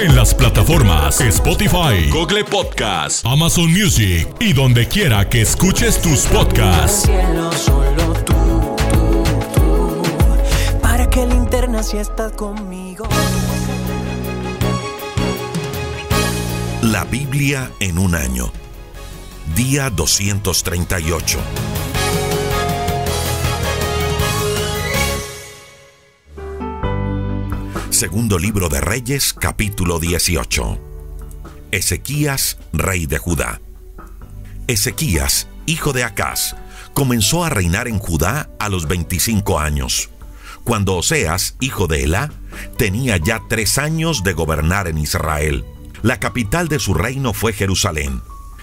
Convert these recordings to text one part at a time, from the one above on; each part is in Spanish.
En las plataformas Spotify, Google Podcast, Amazon Music y donde quiera que escuches tus podcasts. cielo solo tú, tú, tú. Para que linterna si estás conmigo. La Biblia en un año. Día 238. Segundo libro de Reyes, capítulo 18. Ezequías, rey de Judá. Ezequías, hijo de Acaz, comenzó a reinar en Judá a los 25 años, cuando Oseas, hijo de Elá, tenía ya tres años de gobernar en Israel. La capital de su reino fue Jerusalén,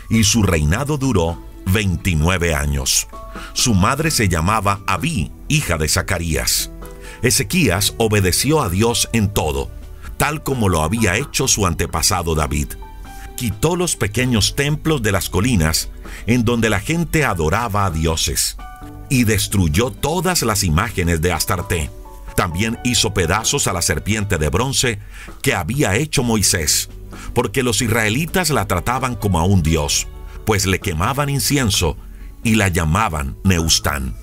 y su reinado duró 29 años. Su madre se llamaba Abí, hija de Zacarías. Ezequías obedeció a Dios en todo, tal como lo había hecho su antepasado David. Quitó los pequeños templos de las colinas en donde la gente adoraba a dioses y destruyó todas las imágenes de Astarté. También hizo pedazos a la serpiente de bronce que había hecho Moisés, porque los israelitas la trataban como a un dios, pues le quemaban incienso y la llamaban Neustán.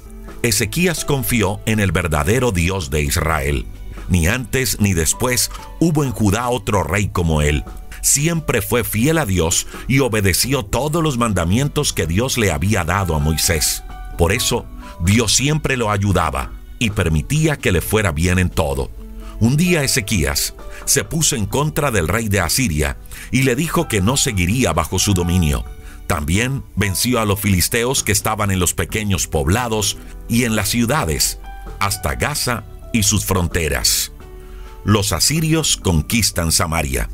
Ezequías confió en el verdadero Dios de Israel. Ni antes ni después hubo en Judá otro rey como él. Siempre fue fiel a Dios y obedeció todos los mandamientos que Dios le había dado a Moisés. Por eso, Dios siempre lo ayudaba y permitía que le fuera bien en todo. Un día Ezequías se puso en contra del rey de Asiria y le dijo que no seguiría bajo su dominio. También venció a los filisteos que estaban en los pequeños poblados y en las ciudades, hasta Gaza y sus fronteras. Los asirios conquistan Samaria.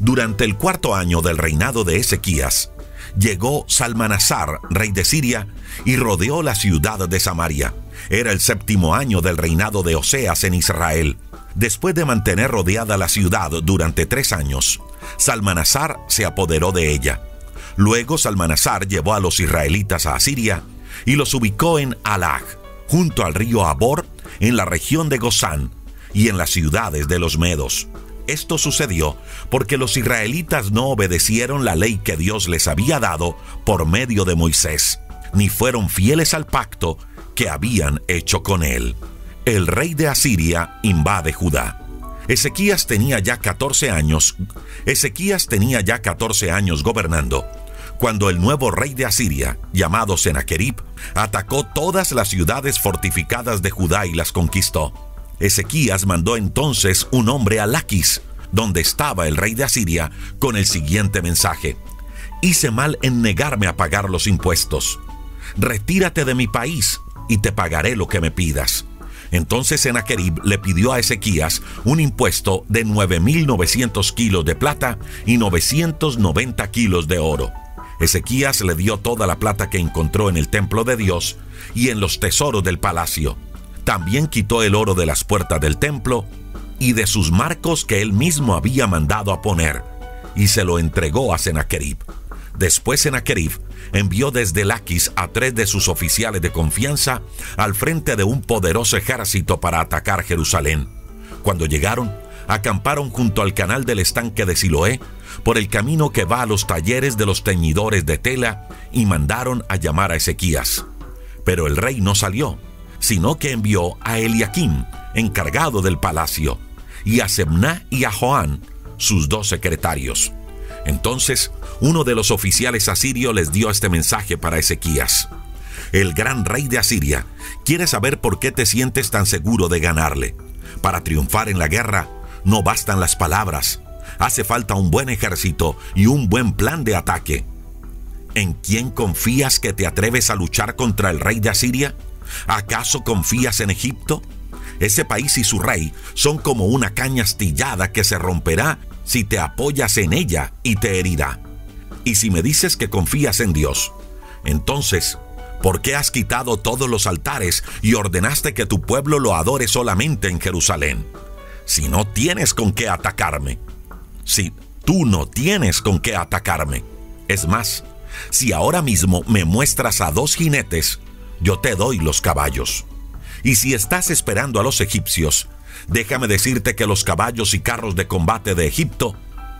Durante el cuarto año del reinado de Ezequías, llegó Salmanasar, rey de Siria, y rodeó la ciudad de Samaria. Era el séptimo año del reinado de Oseas en Israel. Después de mantener rodeada la ciudad durante tres años, Salmanasar se apoderó de ella. Luego Salmanasar llevó a los israelitas a Asiria y los ubicó en Alag, junto al río Abor, en la región de Gozán y en las ciudades de los Medos. Esto sucedió porque los israelitas no obedecieron la ley que Dios les había dado por medio de Moisés, ni fueron fieles al pacto que habían hecho con él. El rey de Asiria invade Judá. Ezequías tenía ya 14 años. Ezequías tenía ya 14 años gobernando cuando el nuevo rey de Asiria, llamado Sennacherib, atacó todas las ciudades fortificadas de Judá y las conquistó. Ezequías mandó entonces un hombre a Laquis, donde estaba el rey de Asiria, con el siguiente mensaje: Hice mal en negarme a pagar los impuestos. Retírate de mi país y te pagaré lo que me pidas. Entonces Sennacherib le pidió a Ezequías un impuesto de 9.900 kilos de plata y 990 kilos de oro. Ezequías le dio toda la plata que encontró en el templo de Dios y en los tesoros del palacio. También quitó el oro de las puertas del templo y de sus marcos que él mismo había mandado a poner, y se lo entregó a Sennacherib. Después Sennacherib envió desde Laquis a tres de sus oficiales de confianza al frente de un poderoso ejército para atacar Jerusalén. Cuando llegaron, acamparon junto al canal del estanque de Siloé, por el camino que va a los talleres de los teñidores de tela, y mandaron a llamar a Ezequías. Pero el rey no salió, sino que envió a Eliakim, encargado del palacio, y a Sebna y a Joán, sus dos secretarios. Entonces, uno de los oficiales asirios les dio este mensaje para Ezequías. El gran rey de Asiria quiere saber por qué te sientes tan seguro de ganarle. Para triunfar en la guerra no bastan las palabras, hace falta un buen ejército y un buen plan de ataque. ¿En quién confías que te atreves a luchar contra el rey de Asiria? ¿Acaso confías en Egipto? Ese país y su rey son como una caña astillada que se romperá si te apoyas en ella y te herirá. Y si me dices que confías en Dios, entonces, ¿por qué has quitado todos los altares y ordenaste que tu pueblo lo adore solamente en Jerusalén? Si no tienes con qué atacarme. Si tú no tienes con qué atacarme. Es más, si ahora mismo me muestras a dos jinetes, yo te doy los caballos. Y si estás esperando a los egipcios, déjame decirte que los caballos y carros de combate de Egipto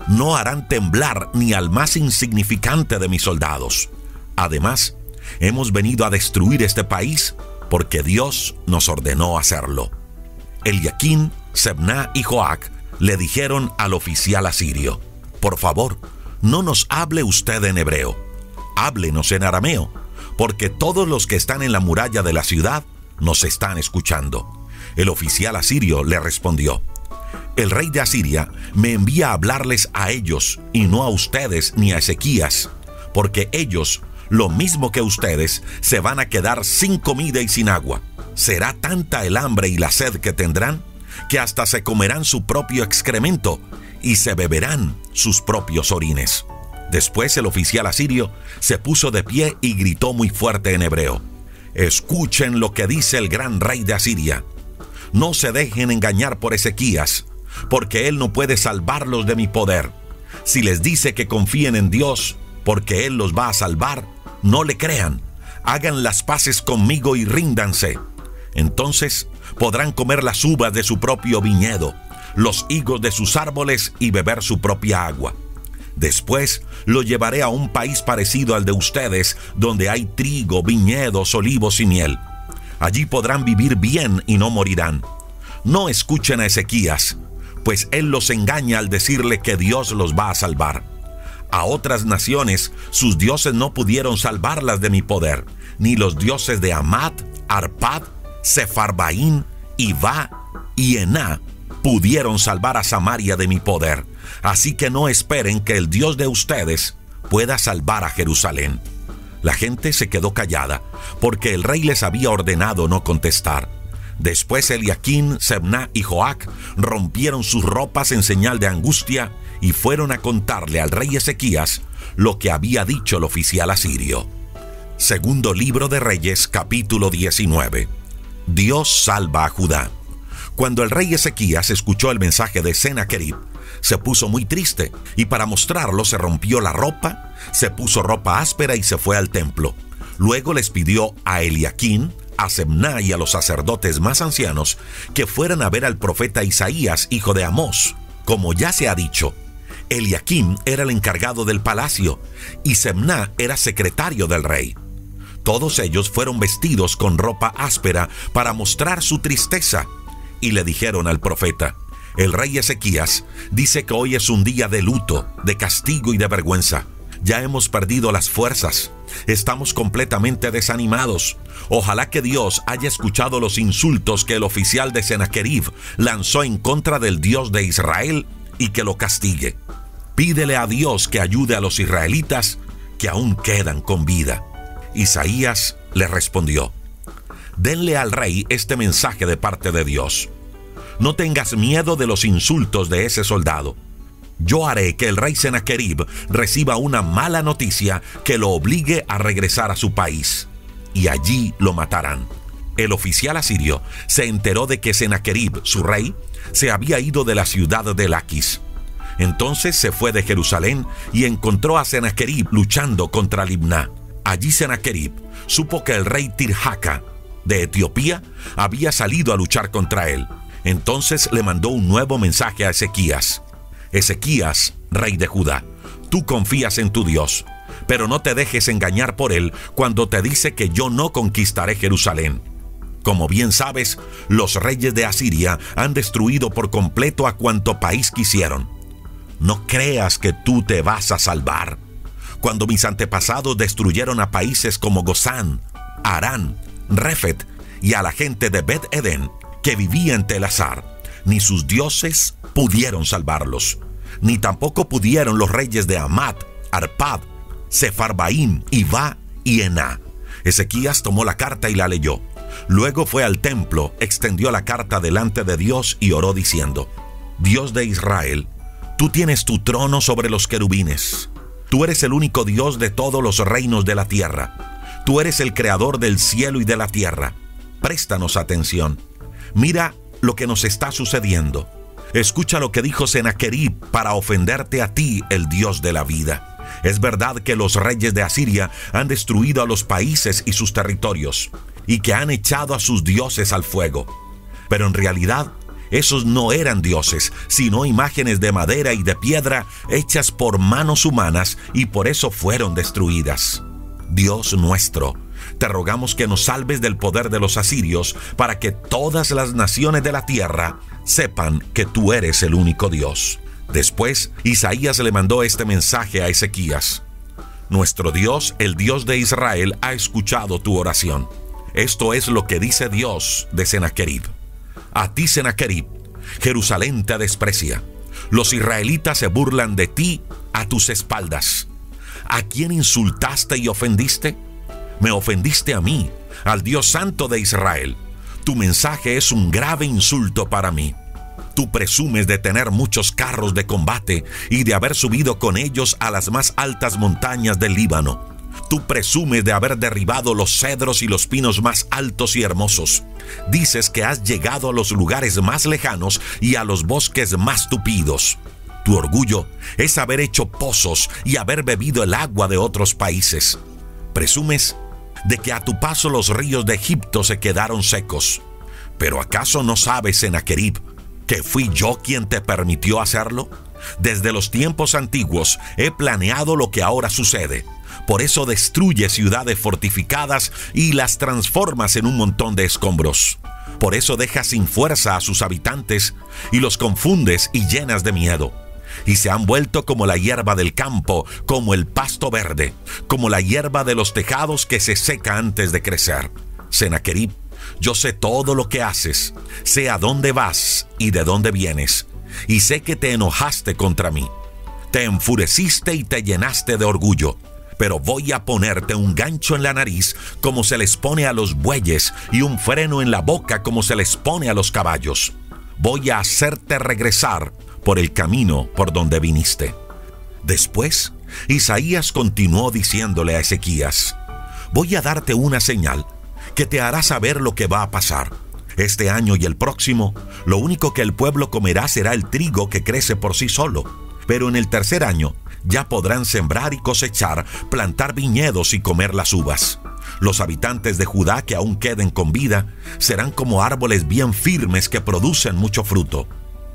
no harán temblar ni al más insignificante de mis soldados. Además, hemos venido a destruir este país porque Dios nos ordenó hacerlo. Eliaquín, Sebna y Joac le dijeron al oficial asirio, por favor, no nos hable usted en hebreo, háblenos en arameo, porque todos los que están en la muralla de la ciudad nos están escuchando. El oficial asirio le respondió, el rey de Asiria me envía a hablarles a ellos y no a ustedes ni a Ezequías, porque ellos, lo mismo que ustedes, se van a quedar sin comida y sin agua. Será tanta el hambre y la sed que tendrán que hasta se comerán su propio excremento y se beberán sus propios orines. Después el oficial asirio se puso de pie y gritó muy fuerte en hebreo, Escuchen lo que dice el gran rey de Asiria. No se dejen engañar por Ezequías, porque él no puede salvarlos de mi poder. Si les dice que confíen en Dios, porque Él los va a salvar, no le crean. Hagan las paces conmigo y ríndanse. Entonces podrán comer las uvas de su propio viñedo, los higos de sus árboles y beber su propia agua. Después lo llevaré a un país parecido al de ustedes, donde hay trigo, viñedos, olivos y miel. Allí podrán vivir bien y no morirán. No escuchen a Ezequías, pues él los engaña al decirle que Dios los va a salvar. A otras naciones sus dioses no pudieron salvarlas de mi poder, ni los dioses de Amat, Arpad, Sefarbaín, Iva y Ená pudieron salvar a Samaria de mi poder. Así que no esperen que el Dios de ustedes pueda salvar a Jerusalén. La gente se quedó callada, porque el rey les había ordenado no contestar. Después Eliaquín, Sebna y Joac rompieron sus ropas en señal de angustia y fueron a contarle al rey Ezequías lo que había dicho el oficial asirio. Segundo libro de Reyes, capítulo 19. Dios salva a Judá. Cuando el rey Ezequías escuchó el mensaje de Sennacherib, se puso muy triste y para mostrarlo se rompió la ropa, se puso ropa áspera y se fue al templo. Luego les pidió a Eliaquín, a Semná y a los sacerdotes más ancianos que fueran a ver al profeta Isaías, hijo de Amós. Como ya se ha dicho, Eliakim era el encargado del palacio y Semná era secretario del rey. Todos ellos fueron vestidos con ropa áspera para mostrar su tristeza y le dijeron al profeta, el rey Ezequías dice que hoy es un día de luto, de castigo y de vergüenza. Ya hemos perdido las fuerzas. Estamos completamente desanimados. Ojalá que Dios haya escuchado los insultos que el oficial de Sennacherib lanzó en contra del Dios de Israel y que lo castigue. Pídele a Dios que ayude a los israelitas que aún quedan con vida. Isaías le respondió, Denle al rey este mensaje de parte de Dios. No tengas miedo de los insultos de ese soldado yo haré que el rey Sennacherib reciba una mala noticia que lo obligue a regresar a su país, y allí lo matarán. El oficial asirio se enteró de que Sennacherib, su rey, se había ido de la ciudad de Laquis. Entonces se fue de Jerusalén y encontró a Sennacherib luchando contra Libná. Allí Sennacherib supo que el rey Tirhaka de Etiopía había salido a luchar contra él. Entonces le mandó un nuevo mensaje a Ezequías. Ezequías, rey de Judá, tú confías en tu Dios, pero no te dejes engañar por él cuando te dice que yo no conquistaré Jerusalén. Como bien sabes, los reyes de Asiria han destruido por completo a cuanto país quisieron. No creas que tú te vas a salvar. Cuando mis antepasados destruyeron a países como Gozán, Arán, Refet y a la gente de Bet Eden que vivía en Telazar, ni sus dioses pudieron salvarlos, ni tampoco pudieron los reyes de Amat, Arpad, Sefarbaim, Iva y Ená. Ezequías tomó la carta y la leyó. Luego fue al templo, extendió la carta delante de Dios y oró diciendo, Dios de Israel, tú tienes tu trono sobre los querubines Tú eres el único Dios de todos los reinos de la tierra. Tú eres el creador del cielo y de la tierra. Préstanos atención. Mira lo que nos está sucediendo. Escucha lo que dijo Sennacherib para ofenderte a ti, el Dios de la vida. Es verdad que los reyes de Asiria han destruido a los países y sus territorios, y que han echado a sus dioses al fuego. Pero en realidad, esos no eran dioses, sino imágenes de madera y de piedra hechas por manos humanas y por eso fueron destruidas. Dios nuestro, te rogamos que nos salves del poder de los asirios para que todas las naciones de la tierra sepan que tú eres el único Dios. Después, Isaías le mandó este mensaje a Ezequías. Nuestro Dios, el Dios de Israel, ha escuchado tu oración. Esto es lo que dice Dios de Sennacherib. A ti, Sennacherib, Jerusalén te desprecia. Los israelitas se burlan de ti a tus espaldas. ¿A quién insultaste y ofendiste? Me ofendiste a mí, al Dios Santo de Israel. Tu mensaje es un grave insulto para mí. Tú presumes de tener muchos carros de combate y de haber subido con ellos a las más altas montañas del Líbano. Tú presumes de haber derribado los cedros y los pinos más altos y hermosos. Dices que has llegado a los lugares más lejanos y a los bosques más tupidos. Tu orgullo es haber hecho pozos y haber bebido el agua de otros países. Presumes de que a tu paso los ríos de Egipto se quedaron secos. Pero ¿acaso no sabes, Sennacherib, que fui yo quien te permitió hacerlo? Desde los tiempos antiguos he planeado lo que ahora sucede. Por eso destruye ciudades fortificadas y las transformas en un montón de escombros. Por eso dejas sin fuerza a sus habitantes y los confundes y llenas de miedo. Y se han vuelto como la hierba del campo, como el pasto verde, como la hierba de los tejados que se seca antes de crecer. Senaquerib yo sé todo lo que haces, sé a dónde vas y de dónde vienes, y sé que te enojaste contra mí. Te enfureciste y te llenaste de orgullo, pero voy a ponerte un gancho en la nariz como se les pone a los bueyes y un freno en la boca como se les pone a los caballos. Voy a hacerte regresar por el camino por donde viniste. Después, Isaías continuó diciéndole a Ezequías, voy a darte una señal que te hará saber lo que va a pasar. Este año y el próximo, lo único que el pueblo comerá será el trigo que crece por sí solo. Pero en el tercer año ya podrán sembrar y cosechar, plantar viñedos y comer las uvas. Los habitantes de Judá que aún queden con vida serán como árboles bien firmes que producen mucho fruto.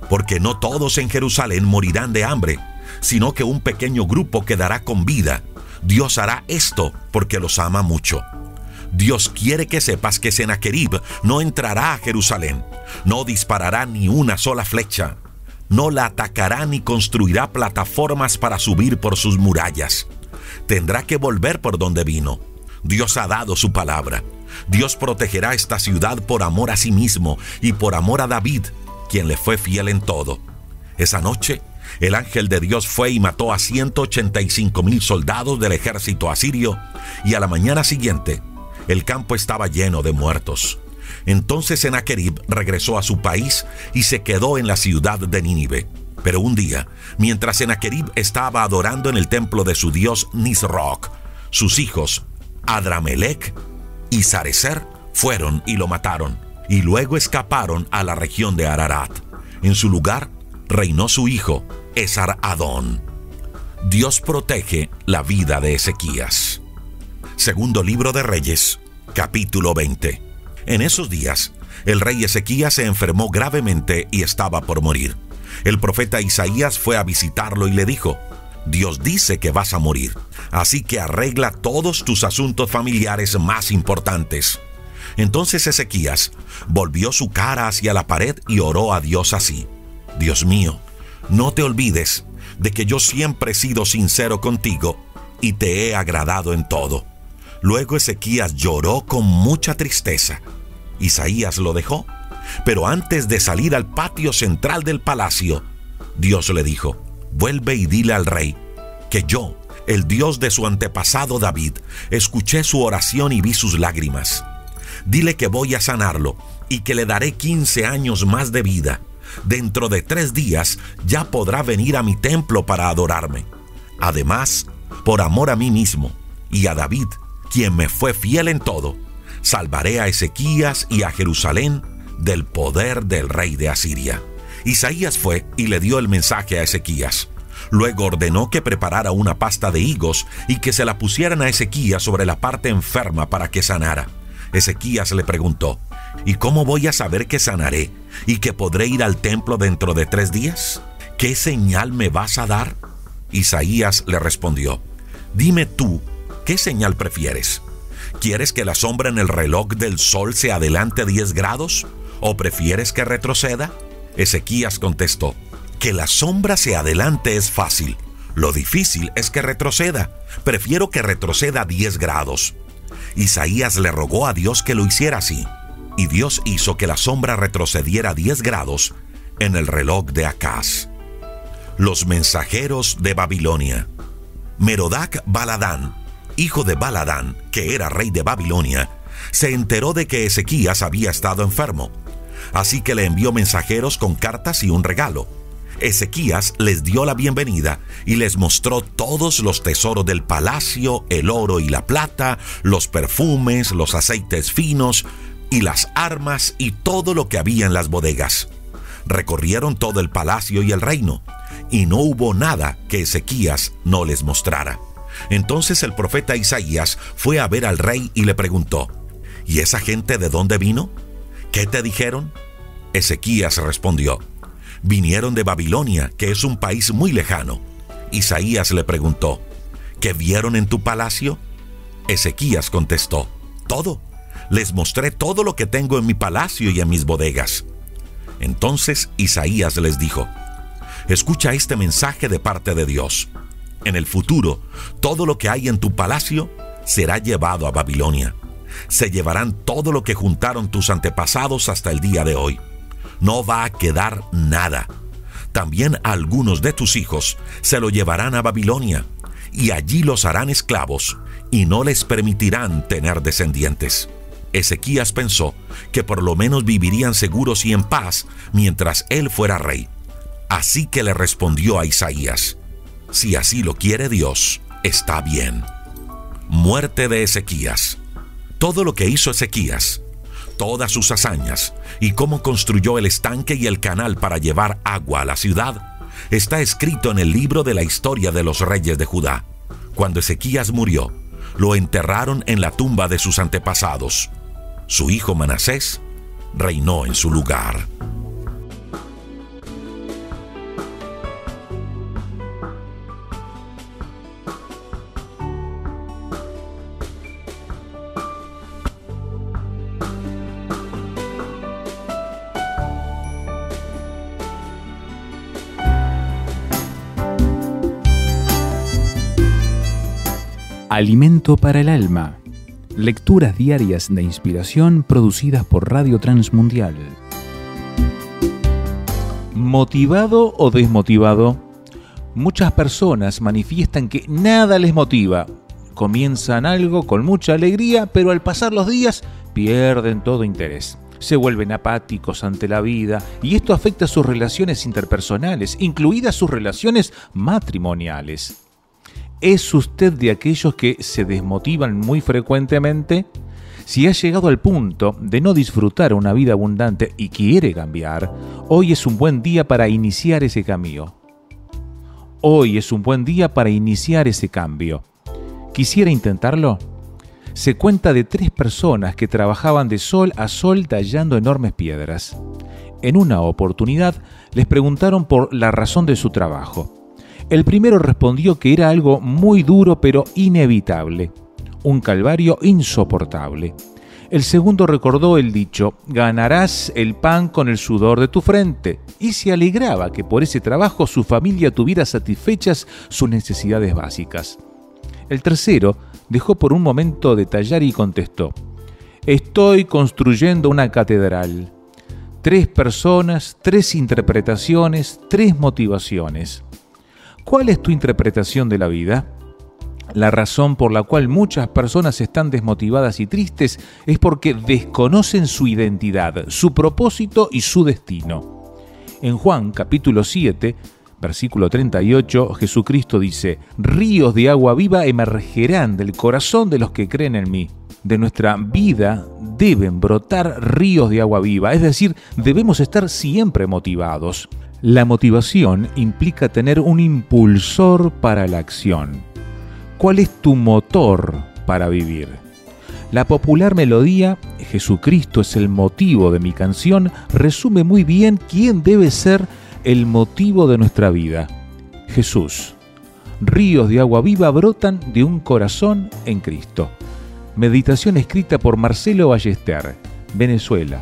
Porque no todos en Jerusalén morirán de hambre, sino que un pequeño grupo quedará con vida. Dios hará esto porque los ama mucho. Dios quiere que sepas que Sennacherib no entrará a Jerusalén, no disparará ni una sola flecha, no la atacará ni construirá plataformas para subir por sus murallas. Tendrá que volver por donde vino. Dios ha dado su palabra. Dios protegerá esta ciudad por amor a sí mismo y por amor a David, quien le fue fiel en todo. Esa noche, el ángel de Dios fue y mató a 185 mil soldados del ejército asirio, y a la mañana siguiente, el campo estaba lleno de muertos. Entonces Sennacherib regresó a su país y se quedó en la ciudad de Nínive. Pero un día, mientras Sennacherib estaba adorando en el templo de su dios Nisroch, sus hijos Adramelech y Sarecer fueron y lo mataron, y luego escaparon a la región de Ararat. En su lugar reinó su hijo Esar Adón. Dios protege la vida de Ezequías. Segundo libro de Reyes, capítulo 20. En esos días, el rey Ezequías se enfermó gravemente y estaba por morir. El profeta Isaías fue a visitarlo y le dijo, Dios dice que vas a morir, así que arregla todos tus asuntos familiares más importantes. Entonces Ezequías volvió su cara hacia la pared y oró a Dios así, Dios mío, no te olvides de que yo siempre he sido sincero contigo y te he agradado en todo. Luego Ezequías lloró con mucha tristeza. Isaías lo dejó, pero antes de salir al patio central del palacio, Dios le dijo, vuelve y dile al rey que yo, el Dios de su antepasado David, escuché su oración y vi sus lágrimas. Dile que voy a sanarlo y que le daré 15 años más de vida. Dentro de tres días ya podrá venir a mi templo para adorarme. Además, por amor a mí mismo y a David, quien me fue fiel en todo, salvaré a Ezequías y a Jerusalén del poder del rey de Asiria. Isaías fue y le dio el mensaje a Ezequías. Luego ordenó que preparara una pasta de higos y que se la pusieran a Ezequías sobre la parte enferma para que sanara. Ezequías le preguntó, ¿Y cómo voy a saber que sanaré y que podré ir al templo dentro de tres días? ¿Qué señal me vas a dar? Isaías le respondió, Dime tú, ¿qué señal prefieres? ¿Quieres que la sombra en el reloj del sol se adelante 10 grados? ¿O prefieres que retroceda? Ezequías contestó, que la sombra se adelante es fácil. Lo difícil es que retroceda. Prefiero que retroceda 10 grados. Isaías le rogó a Dios que lo hiciera así. Y Dios hizo que la sombra retrocediera 10 grados en el reloj de Acaz. Los mensajeros de Babilonia. Merodac Baladán, hijo de Baladán, que era rey de Babilonia, se enteró de que Ezequías había estado enfermo. Así que le envió mensajeros con cartas y un regalo. Ezequías les dio la bienvenida y les mostró todos los tesoros del palacio, el oro y la plata, los perfumes, los aceites finos y las armas y todo lo que había en las bodegas. Recorrieron todo el palacio y el reino, y no hubo nada que Ezequías no les mostrara. Entonces el profeta Isaías fue a ver al rey y le preguntó, ¿Y esa gente de dónde vino? ¿Qué te dijeron? Ezequías respondió, vinieron de Babilonia, que es un país muy lejano. Isaías le preguntó, ¿qué vieron en tu palacio? Ezequías contestó, todo. Les mostré todo lo que tengo en mi palacio y en mis bodegas. Entonces Isaías les dijo, escucha este mensaje de parte de Dios. En el futuro, todo lo que hay en tu palacio será llevado a Babilonia. Se llevarán todo lo que juntaron tus antepasados hasta el día de hoy no va a quedar nada. También algunos de tus hijos se lo llevarán a Babilonia, y allí los harán esclavos, y no les permitirán tener descendientes. Ezequías pensó que por lo menos vivirían seguros y en paz mientras él fuera rey. Así que le respondió a Isaías, si así lo quiere Dios, está bien. Muerte de Ezequías. Todo lo que hizo Ezequías todas sus hazañas y cómo construyó el estanque y el canal para llevar agua a la ciudad, está escrito en el libro de la historia de los reyes de Judá. Cuando Ezequías murió, lo enterraron en la tumba de sus antepasados. Su hijo Manasés reinó en su lugar. Alimento para el alma. Lecturas diarias de inspiración producidas por Radio Transmundial. ¿Motivado o desmotivado? Muchas personas manifiestan que nada les motiva. Comienzan algo con mucha alegría, pero al pasar los días pierden todo interés. Se vuelven apáticos ante la vida y esto afecta sus relaciones interpersonales, incluidas sus relaciones matrimoniales. ¿Es usted de aquellos que se desmotivan muy frecuentemente? Si ha llegado al punto de no disfrutar una vida abundante y quiere cambiar, hoy es un buen día para iniciar ese cambio. Hoy es un buen día para iniciar ese cambio. ¿Quisiera intentarlo? Se cuenta de tres personas que trabajaban de sol a sol tallando enormes piedras. En una oportunidad les preguntaron por la razón de su trabajo. El primero respondió que era algo muy duro pero inevitable, un calvario insoportable. El segundo recordó el dicho, ganarás el pan con el sudor de tu frente, y se alegraba que por ese trabajo su familia tuviera satisfechas sus necesidades básicas. El tercero dejó por un momento de tallar y contestó, estoy construyendo una catedral. Tres personas, tres interpretaciones, tres motivaciones. ¿Cuál es tu interpretación de la vida? La razón por la cual muchas personas están desmotivadas y tristes es porque desconocen su identidad, su propósito y su destino. En Juan capítulo 7 versículo 38, Jesucristo dice, ríos de agua viva emergerán del corazón de los que creen en mí. De nuestra vida deben brotar ríos de agua viva, es decir, debemos estar siempre motivados. La motivación implica tener un impulsor para la acción. ¿Cuál es tu motor para vivir? La popular melodía Jesucristo es el motivo de mi canción resume muy bien quién debe ser el motivo de nuestra vida. Jesús. Ríos de agua viva brotan de un corazón en Cristo. Meditación escrita por Marcelo Ballester, Venezuela.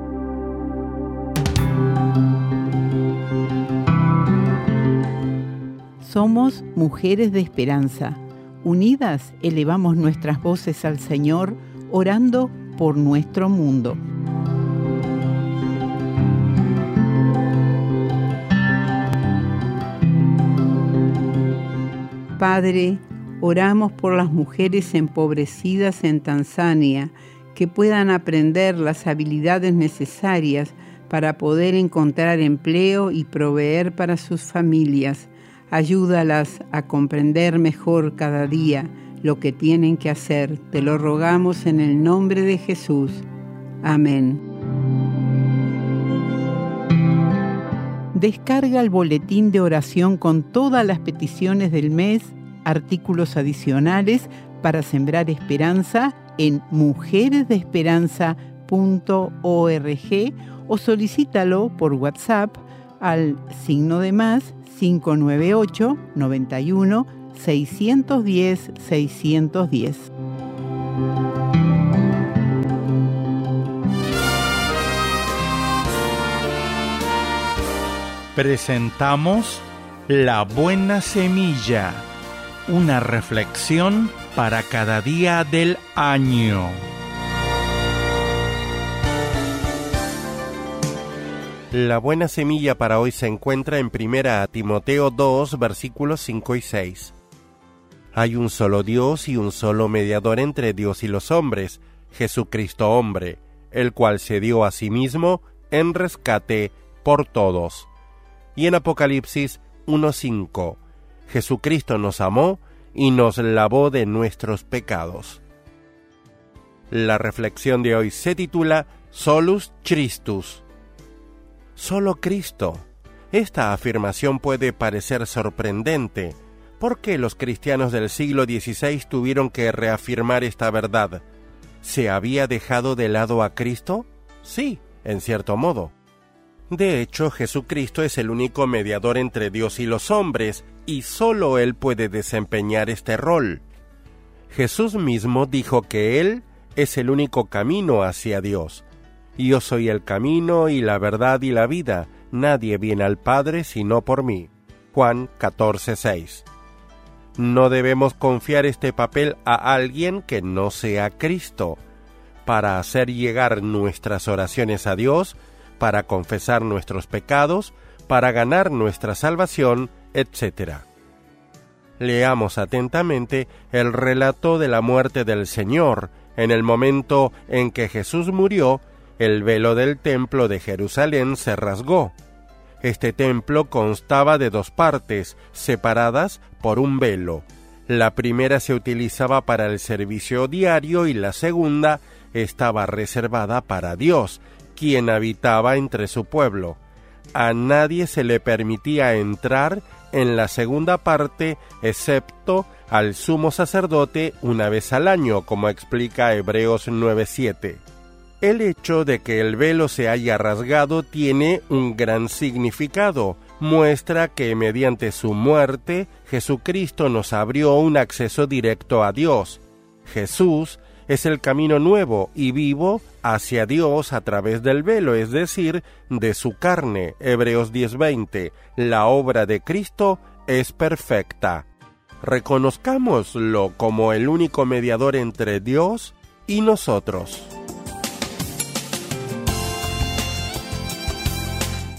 Somos mujeres de esperanza. Unidas elevamos nuestras voces al Señor, orando por nuestro mundo. Padre, oramos por las mujeres empobrecidas en Tanzania, que puedan aprender las habilidades necesarias para poder encontrar empleo y proveer para sus familias. Ayúdalas a comprender mejor cada día lo que tienen que hacer. Te lo rogamos en el nombre de Jesús. Amén. Descarga el boletín de oración con todas las peticiones del mes, artículos adicionales para sembrar esperanza en mujeresdeesperanza.org o solicítalo por WhatsApp al signo de más 598 91 610 610. presentamos La Buena Semilla, una reflexión para cada día del año. La buena semilla para hoy se encuentra en 1 Timoteo 2, versículos 5 y 6. Hay un solo Dios y un solo mediador entre Dios y los hombres, Jesucristo hombre, el cual se dio a sí mismo en rescate por todos y en Apocalipsis 1.5, Jesucristo nos amó y nos lavó de nuestros pecados. La reflexión de hoy se titula Solus Christus. Solo Cristo. Esta afirmación puede parecer sorprendente. ¿Por qué los cristianos del siglo XVI tuvieron que reafirmar esta verdad? ¿Se había dejado de lado a Cristo? Sí, en cierto modo. De hecho, Jesucristo es el único mediador entre Dios y los hombres, y sólo Él puede desempeñar este rol. Jesús mismo dijo que Él es el único camino hacia Dios. Yo soy el camino y la verdad y la vida, nadie viene al Padre sino por mí. Juan 14:6. No debemos confiar este papel a alguien que no sea Cristo. Para hacer llegar nuestras oraciones a Dios, para confesar nuestros pecados, para ganar nuestra salvación, etc. Leamos atentamente el relato de la muerte del Señor. En el momento en que Jesús murió, el velo del templo de Jerusalén se rasgó. Este templo constaba de dos partes, separadas por un velo. La primera se utilizaba para el servicio diario y la segunda estaba reservada para Dios, quien habitaba entre su pueblo. A nadie se le permitía entrar en la segunda parte excepto al sumo sacerdote una vez al año, como explica Hebreos 9:7. El hecho de que el velo se haya rasgado tiene un gran significado, muestra que mediante su muerte Jesucristo nos abrió un acceso directo a Dios. Jesús Es el camino nuevo y vivo hacia Dios a través del velo, es decir, de su carne. Hebreos 10:20. La obra de Cristo es perfecta. Reconozcámoslo como el único mediador entre Dios y nosotros.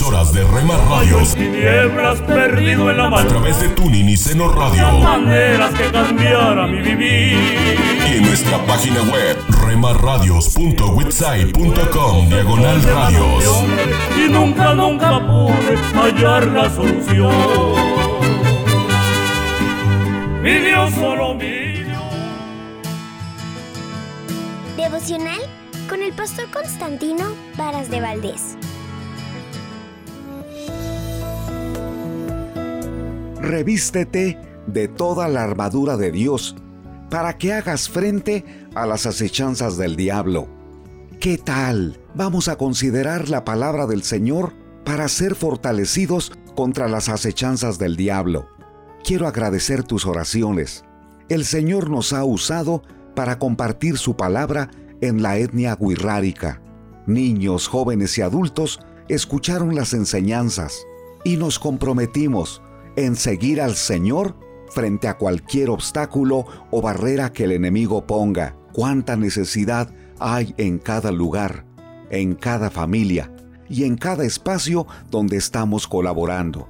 emisoras de Rema Radios tinieblas perdido en la a mar. través de Tuning y Seno Radio Maneras que cambiara mi vivir. y en nuestra página web remarradios.witsai.com diagonal radios. Y nunca, nunca pude hallar la solución. Mi Dios solo mi Dios. Devocional con el pastor Constantino Varas de Valdés. Revístete de toda la armadura de Dios para que hagas frente a las acechanzas del diablo. ¿Qué tal? Vamos a considerar la palabra del Señor para ser fortalecidos contra las acechanzas del diablo. Quiero agradecer tus oraciones. El Señor nos ha usado para compartir su palabra en la etnia wixárika. Niños, jóvenes y adultos escucharon las enseñanzas y nos comprometimos en seguir al Señor frente a cualquier obstáculo o barrera que el enemigo ponga. Cuánta necesidad hay en cada lugar, en cada familia y en cada espacio donde estamos colaborando.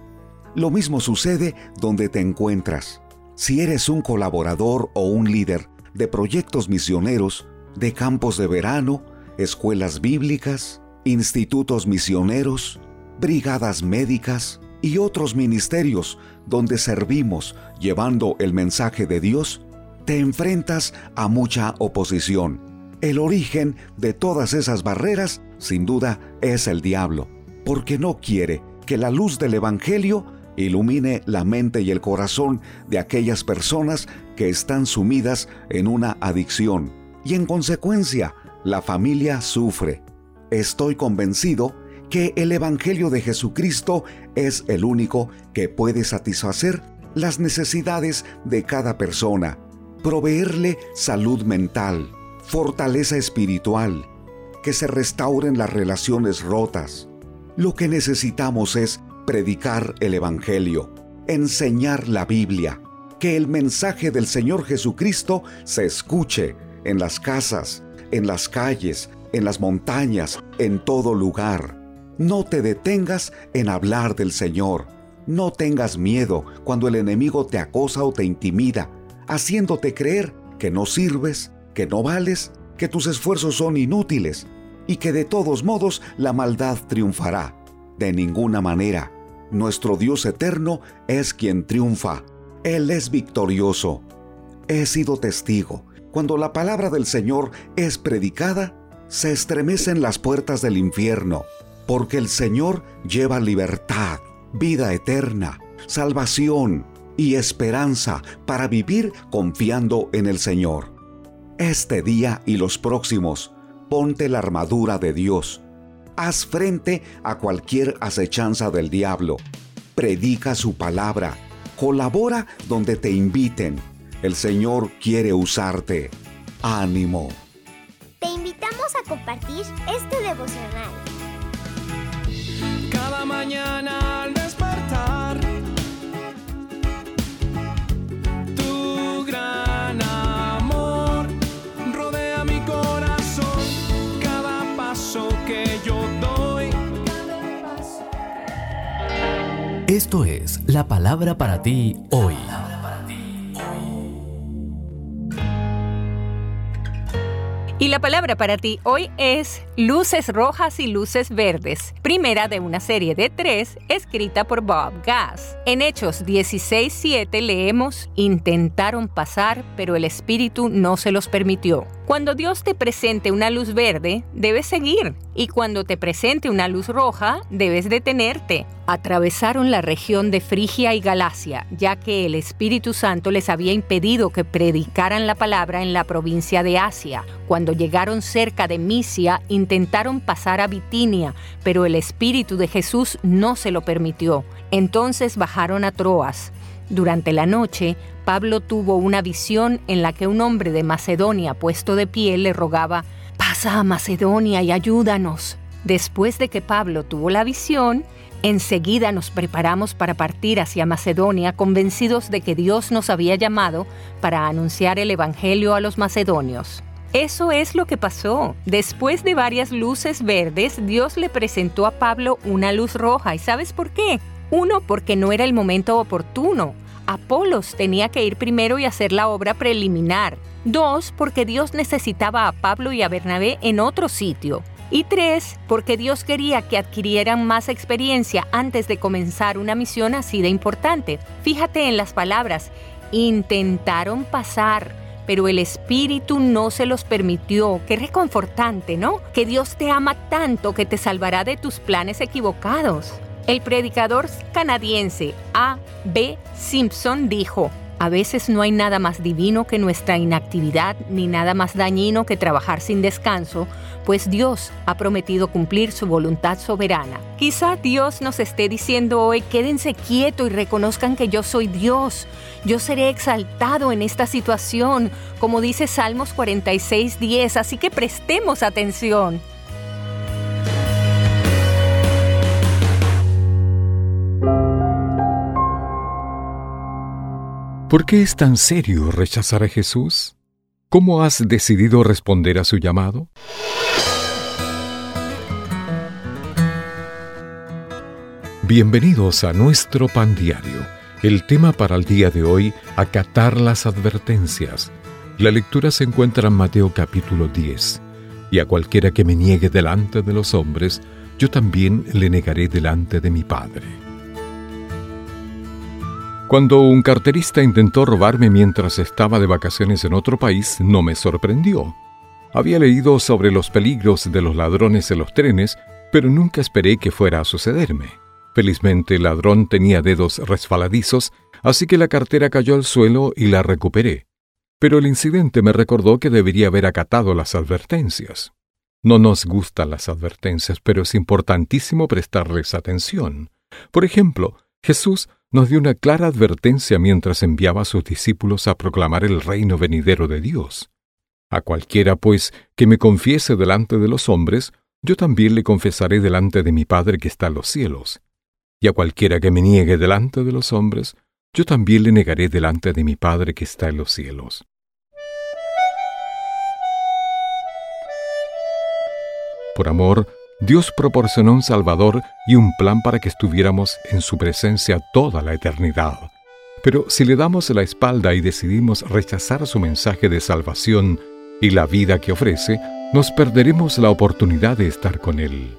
Lo mismo sucede donde te encuentras. Si eres un colaborador o un líder de proyectos misioneros, de campos de verano, escuelas bíblicas, institutos misioneros, brigadas médicas y otros ministerios donde servimos llevando el mensaje de Dios, te enfrentas a mucha oposición. El origen de todas esas barreras, sin duda, es el diablo, porque no quiere que la luz del Evangelio ilumine la mente y el corazón de aquellas personas que están sumidas en una adicción y en consecuencia la familia sufre. Estoy convencido que el Evangelio de Jesucristo es el único que puede satisfacer las necesidades de cada persona, proveerle salud mental, fortaleza espiritual, que se restauren las relaciones rotas. Lo que necesitamos es predicar el Evangelio, enseñar la Biblia, que el mensaje del Señor Jesucristo se escuche en las casas, en las calles, en las montañas, en todo lugar. No te detengas en hablar del Señor. No tengas miedo cuando el enemigo te acosa o te intimida, haciéndote creer que no sirves, que no vales, que tus esfuerzos son inútiles y que de todos modos la maldad triunfará. De ninguna manera. Nuestro Dios eterno es quien triunfa. Él es victorioso. He sido testigo. Cuando la palabra del Señor es predicada, se estremecen las puertas del infierno, porque el Señor lleva libertad, vida eterna, salvación y esperanza para vivir confiando en el Señor. Este día y los próximos, ponte la armadura de Dios. Haz frente a cualquier acechanza del diablo. Predica su palabra. Colabora donde te inviten. El Señor quiere usarte. Ánimo. Te invitamos a compartir este devocional. Cada mañana al despertar, tu gran amor rodea mi corazón. Cada paso que yo doy. Esto es la palabra para ti hoy. Y la palabra para ti hoy es luces rojas y luces verdes, primera de una serie de tres escrita por Bob Gass. En Hechos 16.7 leemos, intentaron pasar, pero el Espíritu no se los permitió. Cuando Dios te presente una luz verde, debes seguir. Y cuando te presente una luz roja, debes detenerte. Atravesaron la región de Frigia y Galacia, ya que el Espíritu Santo les había impedido que predicaran la palabra en la provincia de Asia. Cuando llegaron cerca de Misia, intentaron pasar a Bitinia, pero el Espíritu de Jesús no se lo permitió. Entonces bajaron a Troas. Durante la noche, Pablo tuvo una visión en la que un hombre de Macedonia puesto de pie le rogaba, pasa a Macedonia y ayúdanos. Después de que Pablo tuvo la visión, enseguida nos preparamos para partir hacia Macedonia convencidos de que Dios nos había llamado para anunciar el Evangelio a los macedonios. Eso es lo que pasó. Después de varias luces verdes, Dios le presentó a Pablo una luz roja. ¿Y sabes por qué? Uno, porque no era el momento oportuno. Apolos tenía que ir primero y hacer la obra preliminar. Dos, porque Dios necesitaba a Pablo y a Bernabé en otro sitio. Y tres, porque Dios quería que adquirieran más experiencia antes de comenzar una misión así de importante. Fíjate en las palabras, intentaron pasar, pero el Espíritu no se los permitió. Qué reconfortante, ¿no? Que Dios te ama tanto que te salvará de tus planes equivocados. El predicador canadiense A. B. Simpson dijo, a veces no hay nada más divino que nuestra inactividad ni nada más dañino que trabajar sin descanso, pues Dios ha prometido cumplir su voluntad soberana. Quizá Dios nos esté diciendo hoy, quédense quieto y reconozcan que yo soy Dios. Yo seré exaltado en esta situación, como dice Salmos 46.10, así que prestemos atención. ¿Por qué es tan serio rechazar a Jesús? ¿Cómo has decidido responder a su llamado? Bienvenidos a nuestro pan diario. El tema para el día de hoy, acatar las advertencias. La lectura se encuentra en Mateo capítulo 10. Y a cualquiera que me niegue delante de los hombres, yo también le negaré delante de mi Padre. Cuando un carterista intentó robarme mientras estaba de vacaciones en otro país, no me sorprendió. Había leído sobre los peligros de los ladrones en los trenes, pero nunca esperé que fuera a sucederme. Felizmente el ladrón tenía dedos resbaladizos, así que la cartera cayó al suelo y la recuperé. Pero el incidente me recordó que debería haber acatado las advertencias. No nos gustan las advertencias, pero es importantísimo prestarles atención. Por ejemplo, Jesús nos dio una clara advertencia mientras enviaba a sus discípulos a proclamar el reino venidero de Dios. A cualquiera, pues, que me confiese delante de los hombres, yo también le confesaré delante de mi Padre que está en los cielos. Y a cualquiera que me niegue delante de los hombres, yo también le negaré delante de mi Padre que está en los cielos. Por amor, Dios proporcionó un Salvador y un plan para que estuviéramos en su presencia toda la eternidad. Pero si le damos la espalda y decidimos rechazar su mensaje de salvación y la vida que ofrece, nos perderemos la oportunidad de estar con Él.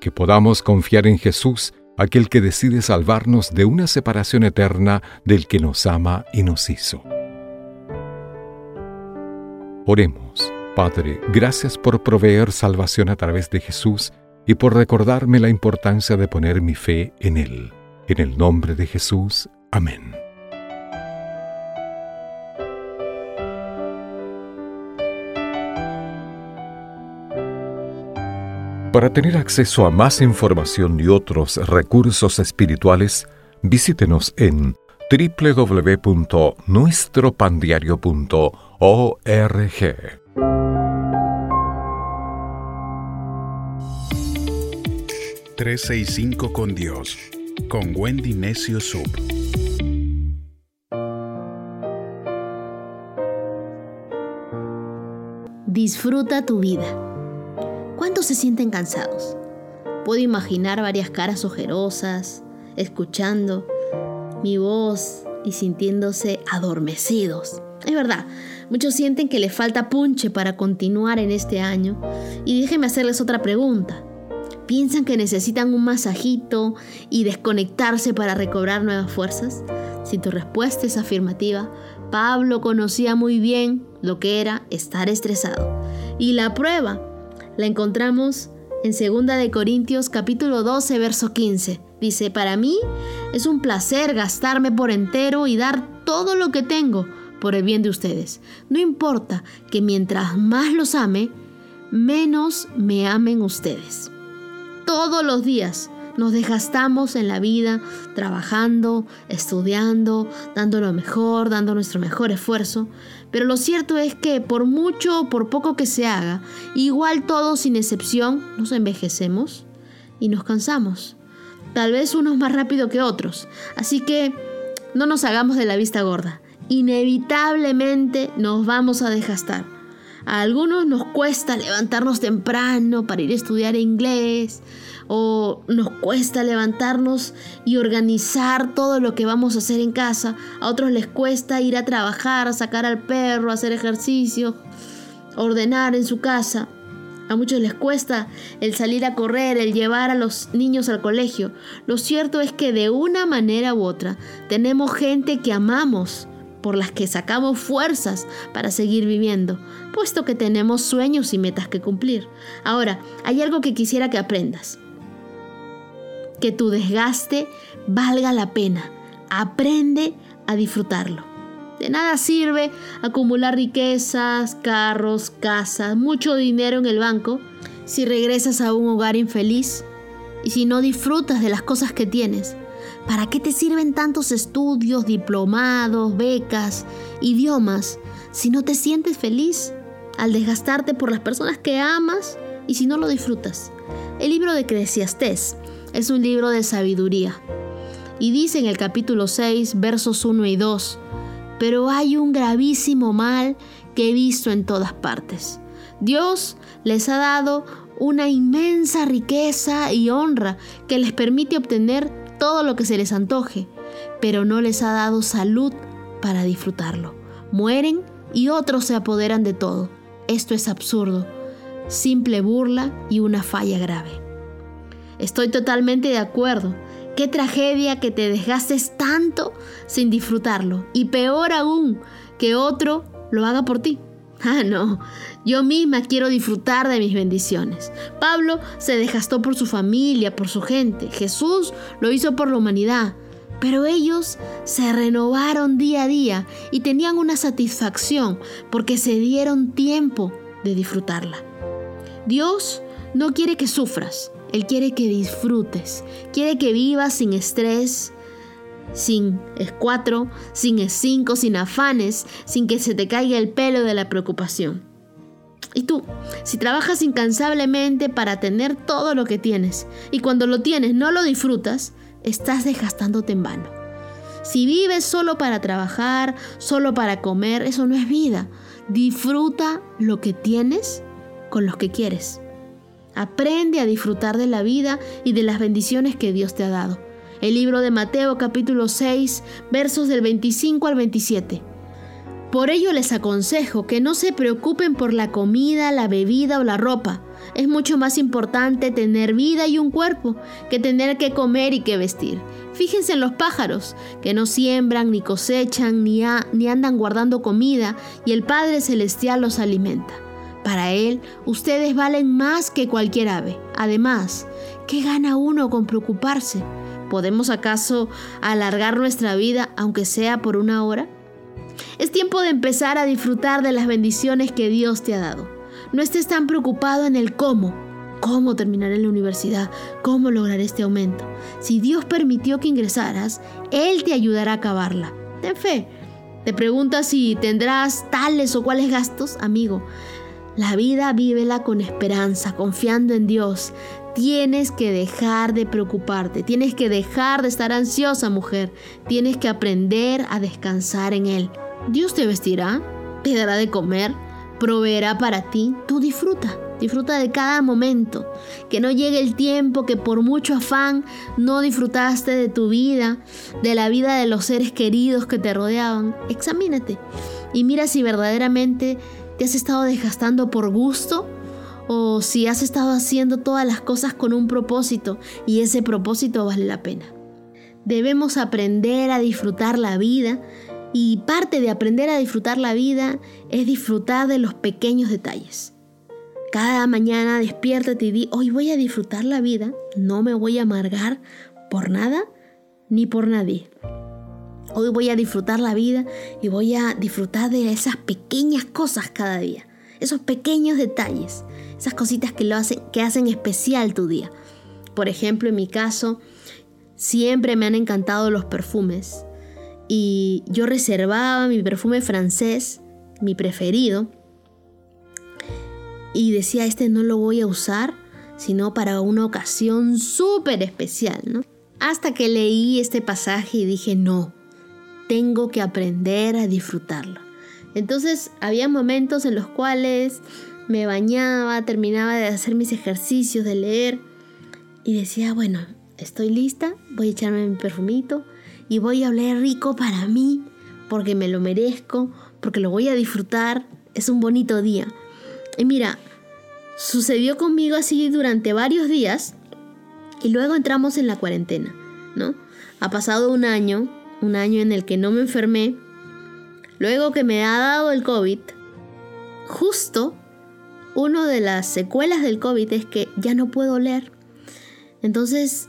Que podamos confiar en Jesús, aquel que decide salvarnos de una separación eterna del que nos ama y nos hizo. Oremos. Padre, gracias por proveer salvación a través de Jesús y por recordarme la importancia de poner mi fe en Él. En el nombre de Jesús. Amén. Para tener acceso a más información y otros recursos espirituales, visítenos en www.nuestropandiario.org. 365 con Dios, con Wendy Necio Sub. Disfruta tu vida. ¿Cuántos se sienten cansados? Puedo imaginar varias caras ojerosas, escuchando mi voz y sintiéndose adormecidos. Es verdad, muchos sienten que les falta punche para continuar en este año. Y déjenme hacerles otra pregunta. ¿Piensan que necesitan un masajito y desconectarse para recobrar nuevas fuerzas? Si tu respuesta es afirmativa, Pablo conocía muy bien lo que era estar estresado. Y la prueba la encontramos en 2 de Corintios capítulo 12 verso 15. Dice, "Para mí es un placer gastarme por entero y dar todo lo que tengo por el bien de ustedes. No importa que mientras más los ame, menos me amen ustedes." Todos los días nos desgastamos en la vida trabajando, estudiando, dando lo mejor, dando nuestro mejor esfuerzo. Pero lo cierto es que por mucho o por poco que se haga, igual todos sin excepción nos envejecemos y nos cansamos. Tal vez unos más rápido que otros. Así que no nos hagamos de la vista gorda. Inevitablemente nos vamos a desgastar. A algunos nos cuesta levantarnos temprano para ir a estudiar inglés o nos cuesta levantarnos y organizar todo lo que vamos a hacer en casa. A otros les cuesta ir a trabajar, sacar al perro, hacer ejercicio, ordenar en su casa. A muchos les cuesta el salir a correr, el llevar a los niños al colegio. Lo cierto es que de una manera u otra tenemos gente que amamos por las que sacamos fuerzas para seguir viviendo, puesto que tenemos sueños y metas que cumplir. Ahora, hay algo que quisiera que aprendas. Que tu desgaste valga la pena. Aprende a disfrutarlo. De nada sirve acumular riquezas, carros, casas, mucho dinero en el banco si regresas a un hogar infeliz y si no disfrutas de las cosas que tienes. ¿Para qué te sirven tantos estudios, diplomados, becas, idiomas, si no te sientes feliz al desgastarte por las personas que amas y si no lo disfrutas? El libro de Eclesiastés es un libro de sabiduría. Y dice en el capítulo 6, versos 1 y 2, pero hay un gravísimo mal que he visto en todas partes. Dios les ha dado una inmensa riqueza y honra que les permite obtener todo lo que se les antoje, pero no les ha dado salud para disfrutarlo. Mueren y otros se apoderan de todo. Esto es absurdo, simple burla y una falla grave. Estoy totalmente de acuerdo. Qué tragedia que te desgastes tanto sin disfrutarlo. Y peor aún, que otro lo haga por ti. Ah, no, yo misma quiero disfrutar de mis bendiciones. Pablo se desgastó por su familia, por su gente. Jesús lo hizo por la humanidad. Pero ellos se renovaron día a día y tenían una satisfacción porque se dieron tiempo de disfrutarla. Dios no quiere que sufras, Él quiere que disfrutes, quiere que vivas sin estrés, sin escuatro, sin escinco, sin afanes, sin que se te caiga el pelo de la preocupación. Y tú, si trabajas incansablemente para tener todo lo que tienes y cuando lo tienes no lo disfrutas, estás desgastándote en vano. Si vives solo para trabajar, solo para comer, eso no es vida. Disfruta lo que tienes con los que quieres. Aprende a disfrutar de la vida y de las bendiciones que Dios te ha dado. El libro de Mateo capítulo 6 versos del 25 al 27. Por ello les aconsejo que no se preocupen por la comida, la bebida o la ropa. Es mucho más importante tener vida y un cuerpo que tener que comer y que vestir. Fíjense en los pájaros, que no siembran, ni cosechan, ni, ni andan guardando comida, y el Padre Celestial los alimenta. Para Él, ustedes valen más que cualquier ave. Además, ¿qué gana uno con preocuparse? ¿Podemos acaso alargar nuestra vida aunque sea por una hora? Es tiempo de empezar a disfrutar de las bendiciones que Dios te ha dado. No estés tan preocupado en el cómo. ¿Cómo terminar en la universidad? ¿Cómo lograr este aumento? Si Dios permitió que ingresaras, Él te ayudará a acabarla. Ten fe. Te preguntas si tendrás tales o cuales gastos, amigo. La vida vívela con esperanza, confiando en Dios. Tienes que dejar de preocuparte, tienes que dejar de estar ansiosa, mujer. Tienes que aprender a descansar en Él. Dios te vestirá, te dará de comer, proveerá para ti, tú disfruta. Disfruta de cada momento. Que no llegue el tiempo que por mucho afán no disfrutaste de tu vida, de la vida de los seres queridos que te rodeaban. Examínate y mira si verdaderamente te has estado desgastando por gusto o si has estado haciendo todas las cosas con un propósito y ese propósito vale la pena. Debemos aprender a disfrutar la vida y parte de aprender a disfrutar la vida es disfrutar de los pequeños detalles. Cada mañana despiértate y di, hoy voy a disfrutar la vida, no me voy a amargar por nada ni por nadie. Hoy voy a disfrutar la vida y voy a disfrutar de esas pequeñas cosas cada día, esos pequeños detalles, esas cositas que, lo hacen, que hacen especial tu día. Por ejemplo, en mi caso, siempre me han encantado los perfumes y yo reservaba mi perfume francés, mi preferido, y decía, este no lo voy a usar, sino para una ocasión súper especial, ¿no? Hasta que leí este pasaje y dije, no, tengo que aprender a disfrutarlo. Entonces había momentos en los cuales me bañaba, terminaba de hacer mis ejercicios, de leer, y decía, bueno, estoy lista, voy a echarme mi perfumito y voy a oler rico para mí, porque me lo merezco, porque lo voy a disfrutar, es un bonito día. Y mira, sucedió conmigo así durante varios días y luego entramos en la cuarentena, ¿no? Ha pasado un año, un año en el que no me enfermé, luego que me ha dado el COVID, justo una de las secuelas del COVID es que ya no puedo leer. Entonces,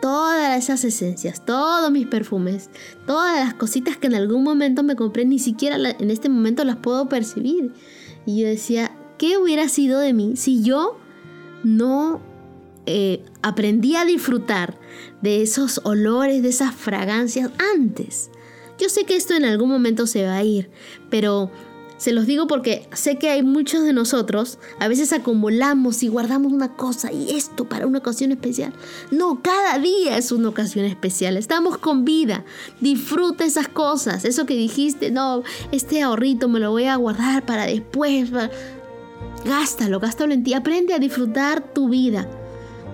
todas esas esencias, todos mis perfumes, todas las cositas que en algún momento me compré, ni siquiera en este momento las puedo percibir. Y yo decía, ¿qué hubiera sido de mí si yo no eh, aprendí a disfrutar de esos olores, de esas fragancias antes? Yo sé que esto en algún momento se va a ir, pero se los digo porque sé que hay muchos de nosotros, a veces acumulamos y guardamos una cosa y esto para una ocasión especial. No, cada día es una ocasión especial. Estamos con vida. Disfruta esas cosas. Eso que dijiste, no, este ahorrito me lo voy a guardar para después. Gástalo, gástalo en ti. Aprende a disfrutar tu vida.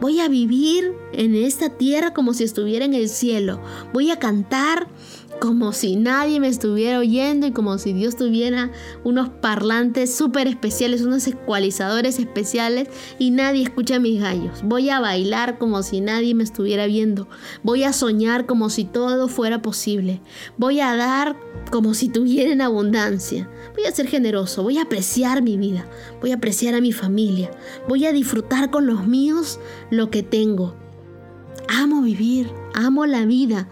Voy a vivir en esta tierra como si estuviera en el cielo. Voy a cantar como si nadie me estuviera oyendo y como si Dios tuviera unos parlantes súper especiales, unos ecualizadores especiales y nadie escucha mis gallos. Voy a bailar como si nadie me estuviera viendo. Voy a soñar como si todo fuera posible. Voy a dar como si tuviera en abundancia. Voy a ser generoso, voy a apreciar mi vida, voy a apreciar a mi familia, voy a disfrutar con los míos lo que tengo. Amo vivir, amo la vida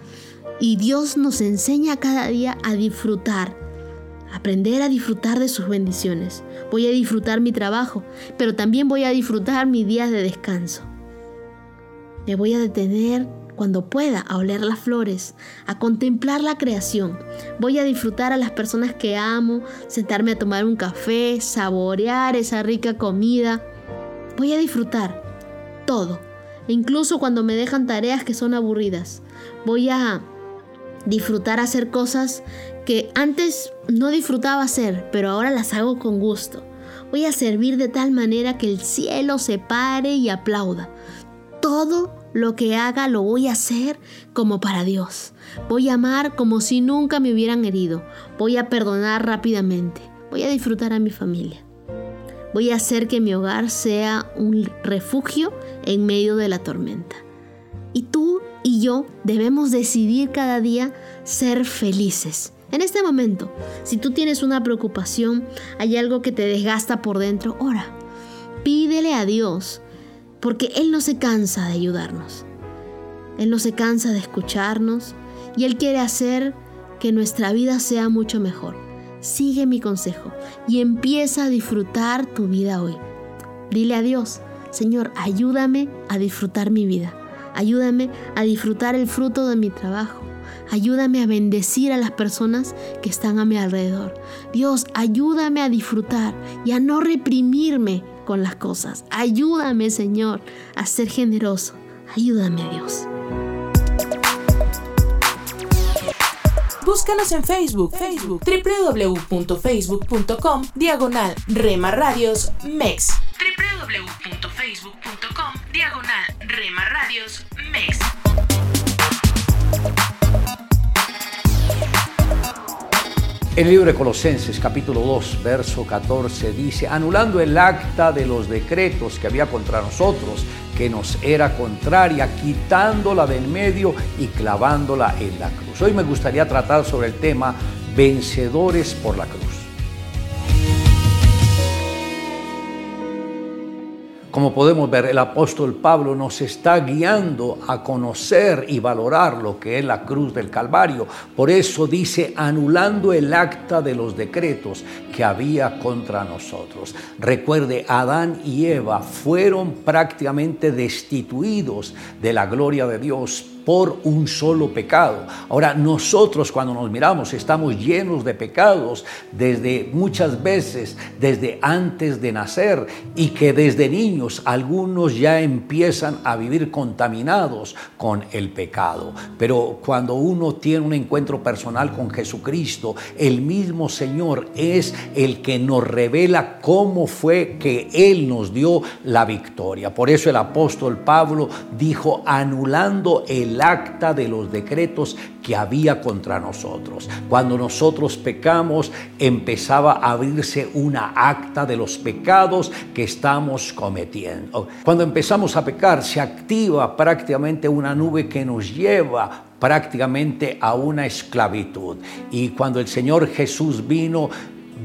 y Dios nos enseña cada día a disfrutar, aprender a disfrutar de sus bendiciones. Voy a disfrutar mi trabajo, pero también voy a disfrutar mis días de descanso. Me voy a detener cuando pueda a oler las flores, a contemplar la creación. Voy a disfrutar a las personas que amo, sentarme a tomar un café, saborear esa rica comida. Voy a disfrutar todo, incluso cuando me dejan tareas que son aburridas. Voy a disfrutar hacer cosas que antes no disfrutaba hacer, pero ahora las hago con gusto. Voy a servir de tal manera que el cielo se pare y aplauda. Todo lo que haga lo voy a hacer como para Dios. Voy a amar como si nunca me hubieran herido. Voy a perdonar rápidamente. Voy a disfrutar a mi familia. Voy a hacer que mi hogar sea un refugio en medio de la tormenta. Y tú y yo debemos decidir cada día ser felices. En este momento, si tú tienes una preocupación, hay algo que te desgasta por dentro, ora. Pídele a Dios, porque Él no se cansa de ayudarnos. Él no se cansa de escucharnos y Él quiere hacer que nuestra vida sea mucho mejor. Sigue mi consejo y empieza a disfrutar tu vida hoy. Dile a Dios, Señor, ayúdame a disfrutar mi vida. Ayúdame a disfrutar el fruto de mi trabajo. Ayúdame a bendecir a las personas que están a mi alrededor. Dios, ayúdame a disfrutar y a no reprimirme con las cosas. Ayúdame, Señor, a ser generoso. Ayúdame, Dios. Búscanos en Facebook, Facebook, www.facebook.com, diagonal Rema Radios MEX www.facebook.com diagonal Rema Radios. El libro de Colosenses capítulo 2 verso 14 dice, anulando el acta de los decretos que había contra nosotros, que nos era contraria, quitándola del medio y clavándola en la cruz. Hoy me gustaría tratar sobre el tema vencedores por la cruz. Como podemos ver, el apóstol Pablo nos está guiando a conocer y valorar lo que es la cruz del Calvario. Por eso dice, anulando el acta de los decretos que había contra nosotros. Recuerde, Adán y Eva fueron prácticamente destituidos de la gloria de Dios por un solo pecado. Ahora nosotros cuando nos miramos estamos llenos de pecados desde muchas veces, desde antes de nacer y que desde niños algunos ya empiezan a vivir contaminados con el pecado. Pero cuando uno tiene un encuentro personal con Jesucristo, el mismo Señor es el que nos revela cómo fue que Él nos dio la victoria. Por eso el apóstol Pablo dijo, anulando el acta de los decretos que había contra nosotros. Cuando nosotros pecamos, empezaba a abrirse una acta de los pecados que estamos cometiendo. Cuando empezamos a pecar, se activa prácticamente una nube que nos lleva prácticamente a una esclavitud. Y cuando el Señor Jesús vino,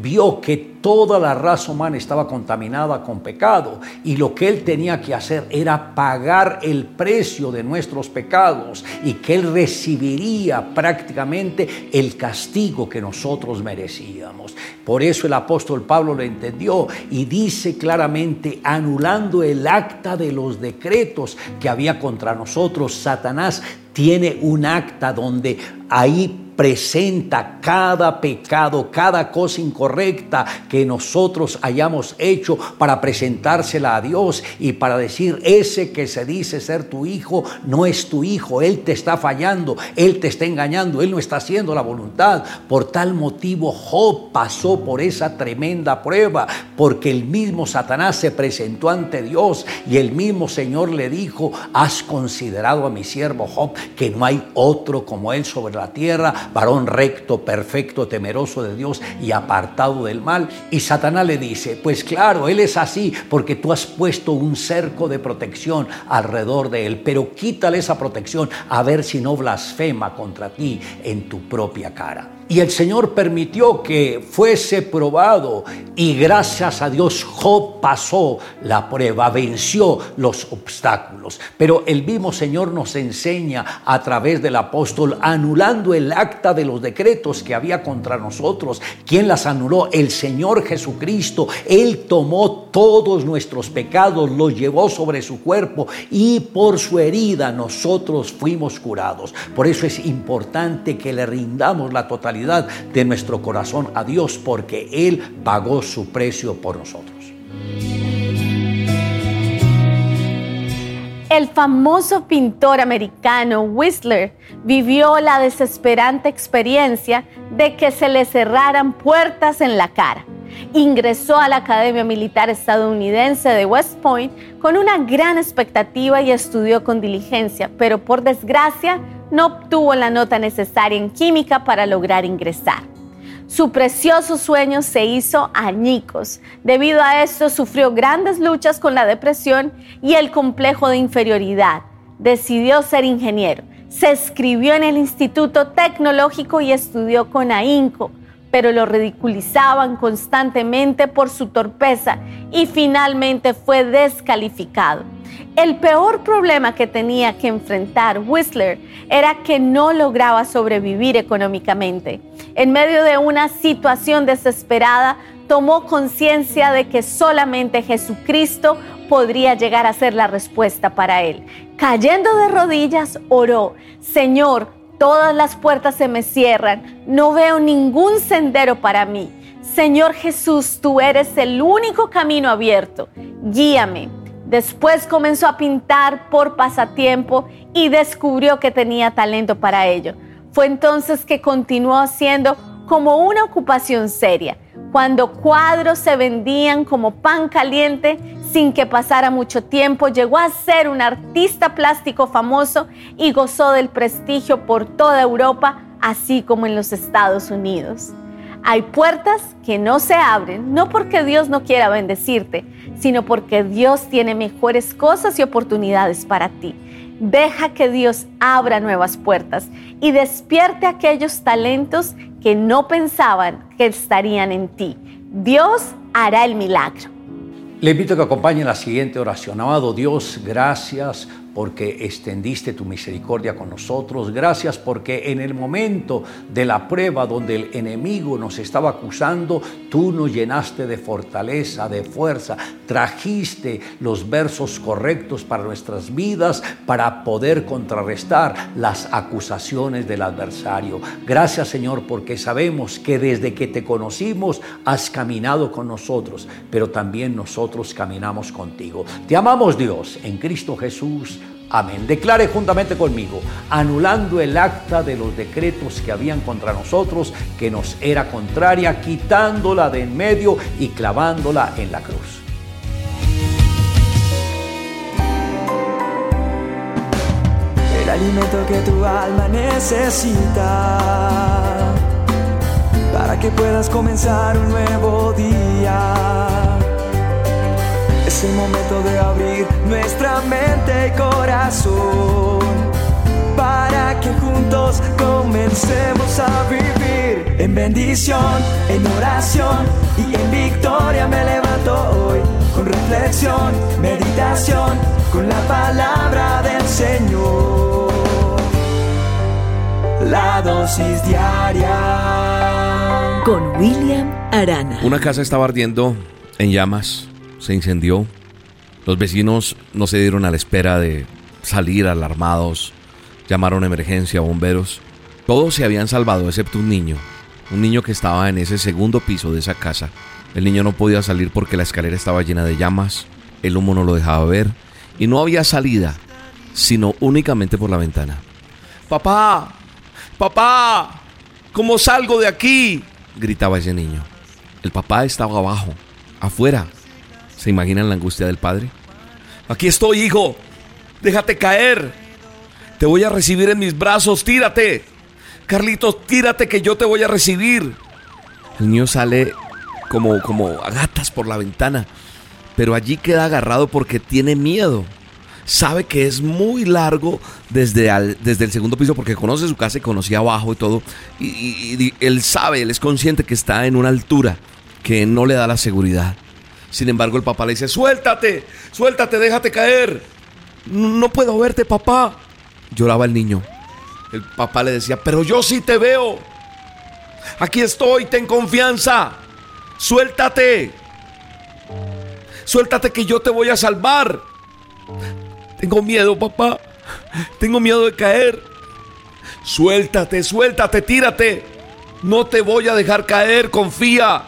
vio que toda la raza humana estaba contaminada con pecado y lo que él tenía que hacer era pagar el precio de nuestros pecados y que él recibiría prácticamente el castigo que nosotros merecíamos. Por eso el apóstol Pablo lo entendió y dice claramente, anulando el acta de los decretos que había contra nosotros, Satanás tiene un acta donde ahí presenta cada pecado, cada cosa incorrecta que nosotros hayamos hecho para presentársela a Dios y para decir, ese que se dice ser tu hijo no es tu hijo, Él te está fallando, Él te está engañando, Él no está haciendo la voluntad. Por tal motivo Job pasó por esa tremenda prueba, porque el mismo Satanás se presentó ante Dios y el mismo Señor le dijo, has considerado a mi siervo Job que no hay otro como Él sobre la tierra, varón recto, perfecto, temeroso de Dios y apartado del mal. Y Satanás le dice, pues claro, Él es así porque tú has puesto un cerco de protección alrededor de Él, pero quítale esa protección a ver si no blasfema contra ti en tu propia cara. Y el Señor permitió que fuese probado y gracias a Dios Job pasó la prueba, venció los obstáculos. Pero el mismo Señor nos enseña a través del apóstol, anulando el acta de los decretos que había contra nosotros. ¿Quién las anuló? El Señor Jesucristo. Él tomó todos nuestros pecados, los llevó sobre su cuerpo y por su herida nosotros fuimos curados. Por eso es importante que le rindamos la totalidad de nuestro corazón a Dios porque Él pagó su precio por nosotros. El famoso pintor americano Whistler vivió la desesperante experiencia de que se le cerraran puertas en la cara. Ingresó a la Academia Militar Estadounidense de West Point con una gran expectativa y estudió con diligencia, pero por desgracia no obtuvo la nota necesaria en química para lograr ingresar. Su precioso sueño se hizo añicos. Debido a esto sufrió grandes luchas con la depresión y el complejo de inferioridad. Decidió ser ingeniero. Se escribió en el Instituto Tecnológico y estudió con ahínco, pero lo ridiculizaban constantemente por su torpeza y finalmente fue descalificado. El peor problema que tenía que enfrentar Whistler era que no lograba sobrevivir económicamente. En medio de una situación desesperada, tomó conciencia de que solamente Jesucristo podría llegar a ser la respuesta para él. Cayendo de rodillas, oró, Señor, todas las puertas se me cierran, no veo ningún sendero para mí. Señor Jesús, tú eres el único camino abierto. Guíame Después comenzó a pintar por pasatiempo y descubrió que tenía talento para ello. Fue entonces que continuó haciendo como una ocupación seria. cuando cuadros se vendían como pan caliente sin que pasara mucho tiempo, llegó a ser un artista plástico famoso y gozó del prestigio por toda Europa, así como en los Estados Unidos. Hay puertas que no se abren, no porque Dios no quiera bendecirte, sino porque Dios tiene mejores cosas y oportunidades para ti. Deja que Dios abra nuevas puertas y despierte aquellos talentos que no pensaban que estarían en ti. Dios hará el milagro. Le invito a que acompañe la siguiente oración. Amado Dios, gracias porque extendiste tu misericordia con nosotros. Gracias porque en el momento de la prueba donde el enemigo nos estaba acusando, tú nos llenaste de fortaleza, de fuerza. Trajiste los versos correctos para nuestras vidas para poder contrarrestar las acusaciones del adversario. Gracias Señor porque sabemos que desde que te conocimos has caminado con nosotros, pero también nosotros caminamos contigo. Te amamos Dios en Cristo Jesús. Amén. Declare juntamente conmigo, anulando el acta de los decretos que habían contra nosotros, que nos era contraria, quitándola de en medio y clavándola en la cruz. El alimento que tu alma necesita para que puedas comenzar un nuevo día es el momento de abrir nuestra mente y corazón para que juntos comencemos a vivir en bendición, en oración y en victoria me levanto hoy con reflexión, meditación, con la palabra del Señor. La dosis diaria con William Arana. Una casa estaba ardiendo en llamas se incendió. Los vecinos no se dieron a la espera de salir alarmados. Llamaron a emergencia, bomberos. Todos se habían salvado excepto un niño. Un niño que estaba en ese segundo piso de esa casa. El niño no podía salir porque la escalera estaba llena de llamas. El humo no lo dejaba ver. Y no había salida, sino únicamente por la ventana. Papá, papá, ¿cómo salgo de aquí? gritaba ese niño. El papá estaba abajo, afuera, ¿Se imaginan la angustia del padre? Aquí estoy, hijo. Déjate caer. Te voy a recibir en mis brazos. Tírate. Carlitos, tírate que yo te voy a recibir. El niño sale como, como a gatas por la ventana. Pero allí queda agarrado porque tiene miedo. Sabe que es muy largo desde, desde el segundo piso porque conoce su casa y conocía abajo y todo. Y él sabe, él es consciente que está en una altura que no le da la seguridad. Sin embargo, el papá le dice, suéltate, suéltate, déjate caer. No puedo verte, papá. Lloraba el niño. El papá le decía, pero yo sí te veo. Aquí estoy, ten confianza. Suéltate. Suéltate que yo te voy a salvar. Tengo miedo, papá. Tengo miedo de caer. Suéltate, suéltate, tírate. No te voy a dejar caer, confía.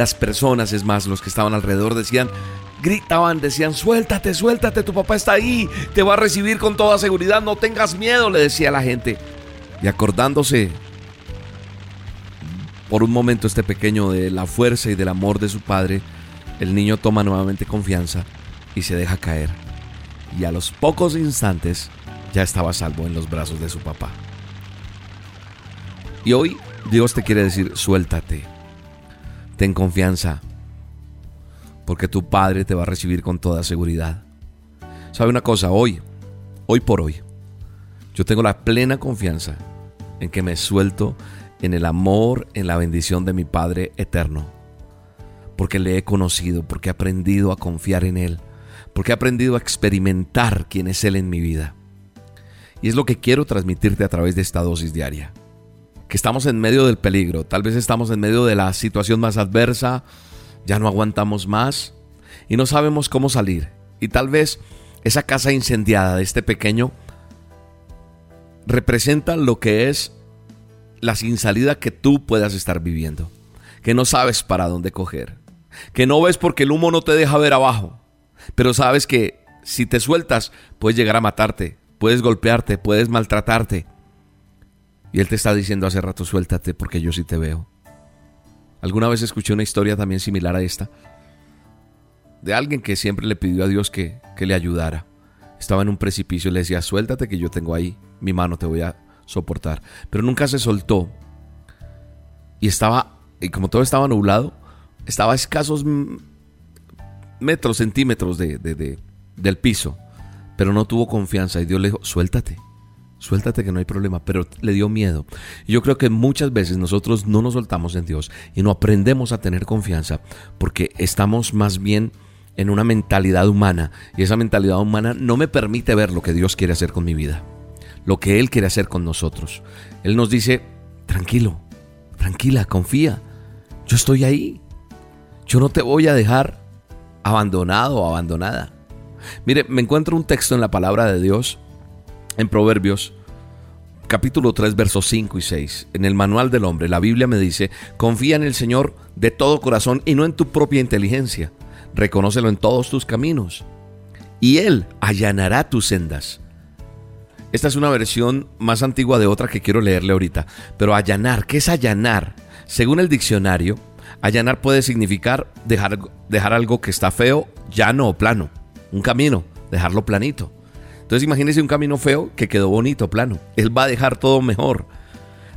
Las personas, es más, los que estaban alrededor decían, gritaban, decían, suéltate, suéltate, tu papá está ahí, te va a recibir con toda seguridad, no tengas miedo, le decía la gente. Y acordándose por un momento este pequeño de la fuerza y del amor de su padre, el niño toma nuevamente confianza y se deja caer. Y a los pocos instantes ya estaba salvo en los brazos de su papá. Y hoy Dios te quiere decir, suéltate Ten confianza, porque tu Padre te va a recibir con toda seguridad. ¿Sabe una cosa? Hoy, hoy por hoy, yo tengo la plena confianza en que me suelto en el amor, en la bendición de mi Padre eterno. Porque le he conocido, porque he aprendido a confiar en Él, porque he aprendido a experimentar quién es Él en mi vida. Y es lo que quiero transmitirte a través de esta dosis diaria que estamos en medio del peligro, tal vez estamos en medio de la situación más adversa, ya no aguantamos más y no sabemos cómo salir. Y tal vez esa casa incendiada de este pequeño representa lo que es la sin salida que tú puedas estar viviendo, que no sabes para dónde coger, que no ves porque el humo no te deja ver abajo, pero sabes que si te sueltas puedes llegar a matarte, puedes golpearte, puedes maltratarte, y Él te está diciendo hace rato, suéltate porque yo sí te veo. Alguna vez escuché una historia también similar a esta, de alguien que siempre le pidió a Dios que, que le ayudara. Estaba en un precipicio y le decía, suéltate que yo tengo ahí mi mano, te voy a soportar. Pero nunca se soltó. Y estaba, y como todo estaba nublado, estaba a escasos metros, centímetros de, del piso. Pero no tuvo confianza y Dios le dijo, suéltate, suéltate que no hay problema, pero le dio miedo. Y yo creo que muchas veces nosotros no nos soltamos en Dios y no aprendemos a tener confianza porque estamos más bien en una mentalidad humana y esa mentalidad humana no me permite ver lo que Dios quiere hacer con mi vida, lo que Él quiere hacer con nosotros. Él nos dice, tranquilo, tranquila, confía, yo estoy ahí, yo no te voy a dejar abandonado o abandonada. Mire, me encuentro un texto en la palabra de Dios, en Proverbios, capítulo 3, versos 5 y 6. En el manual del hombre, la Biblia me dice, confía en el Señor de todo corazón y no en tu propia inteligencia. Reconócelo en todos tus caminos y Él allanará tus sendas. Esta es una versión más antigua de otra que quiero leerle ahorita. Pero allanar, ¿qué es allanar? Según el diccionario, allanar puede significar dejar, dejar algo que está feo, llano o plano un camino, dejarlo planito. Entonces imagínese un camino feo que quedó bonito, plano. Él va a dejar todo mejor.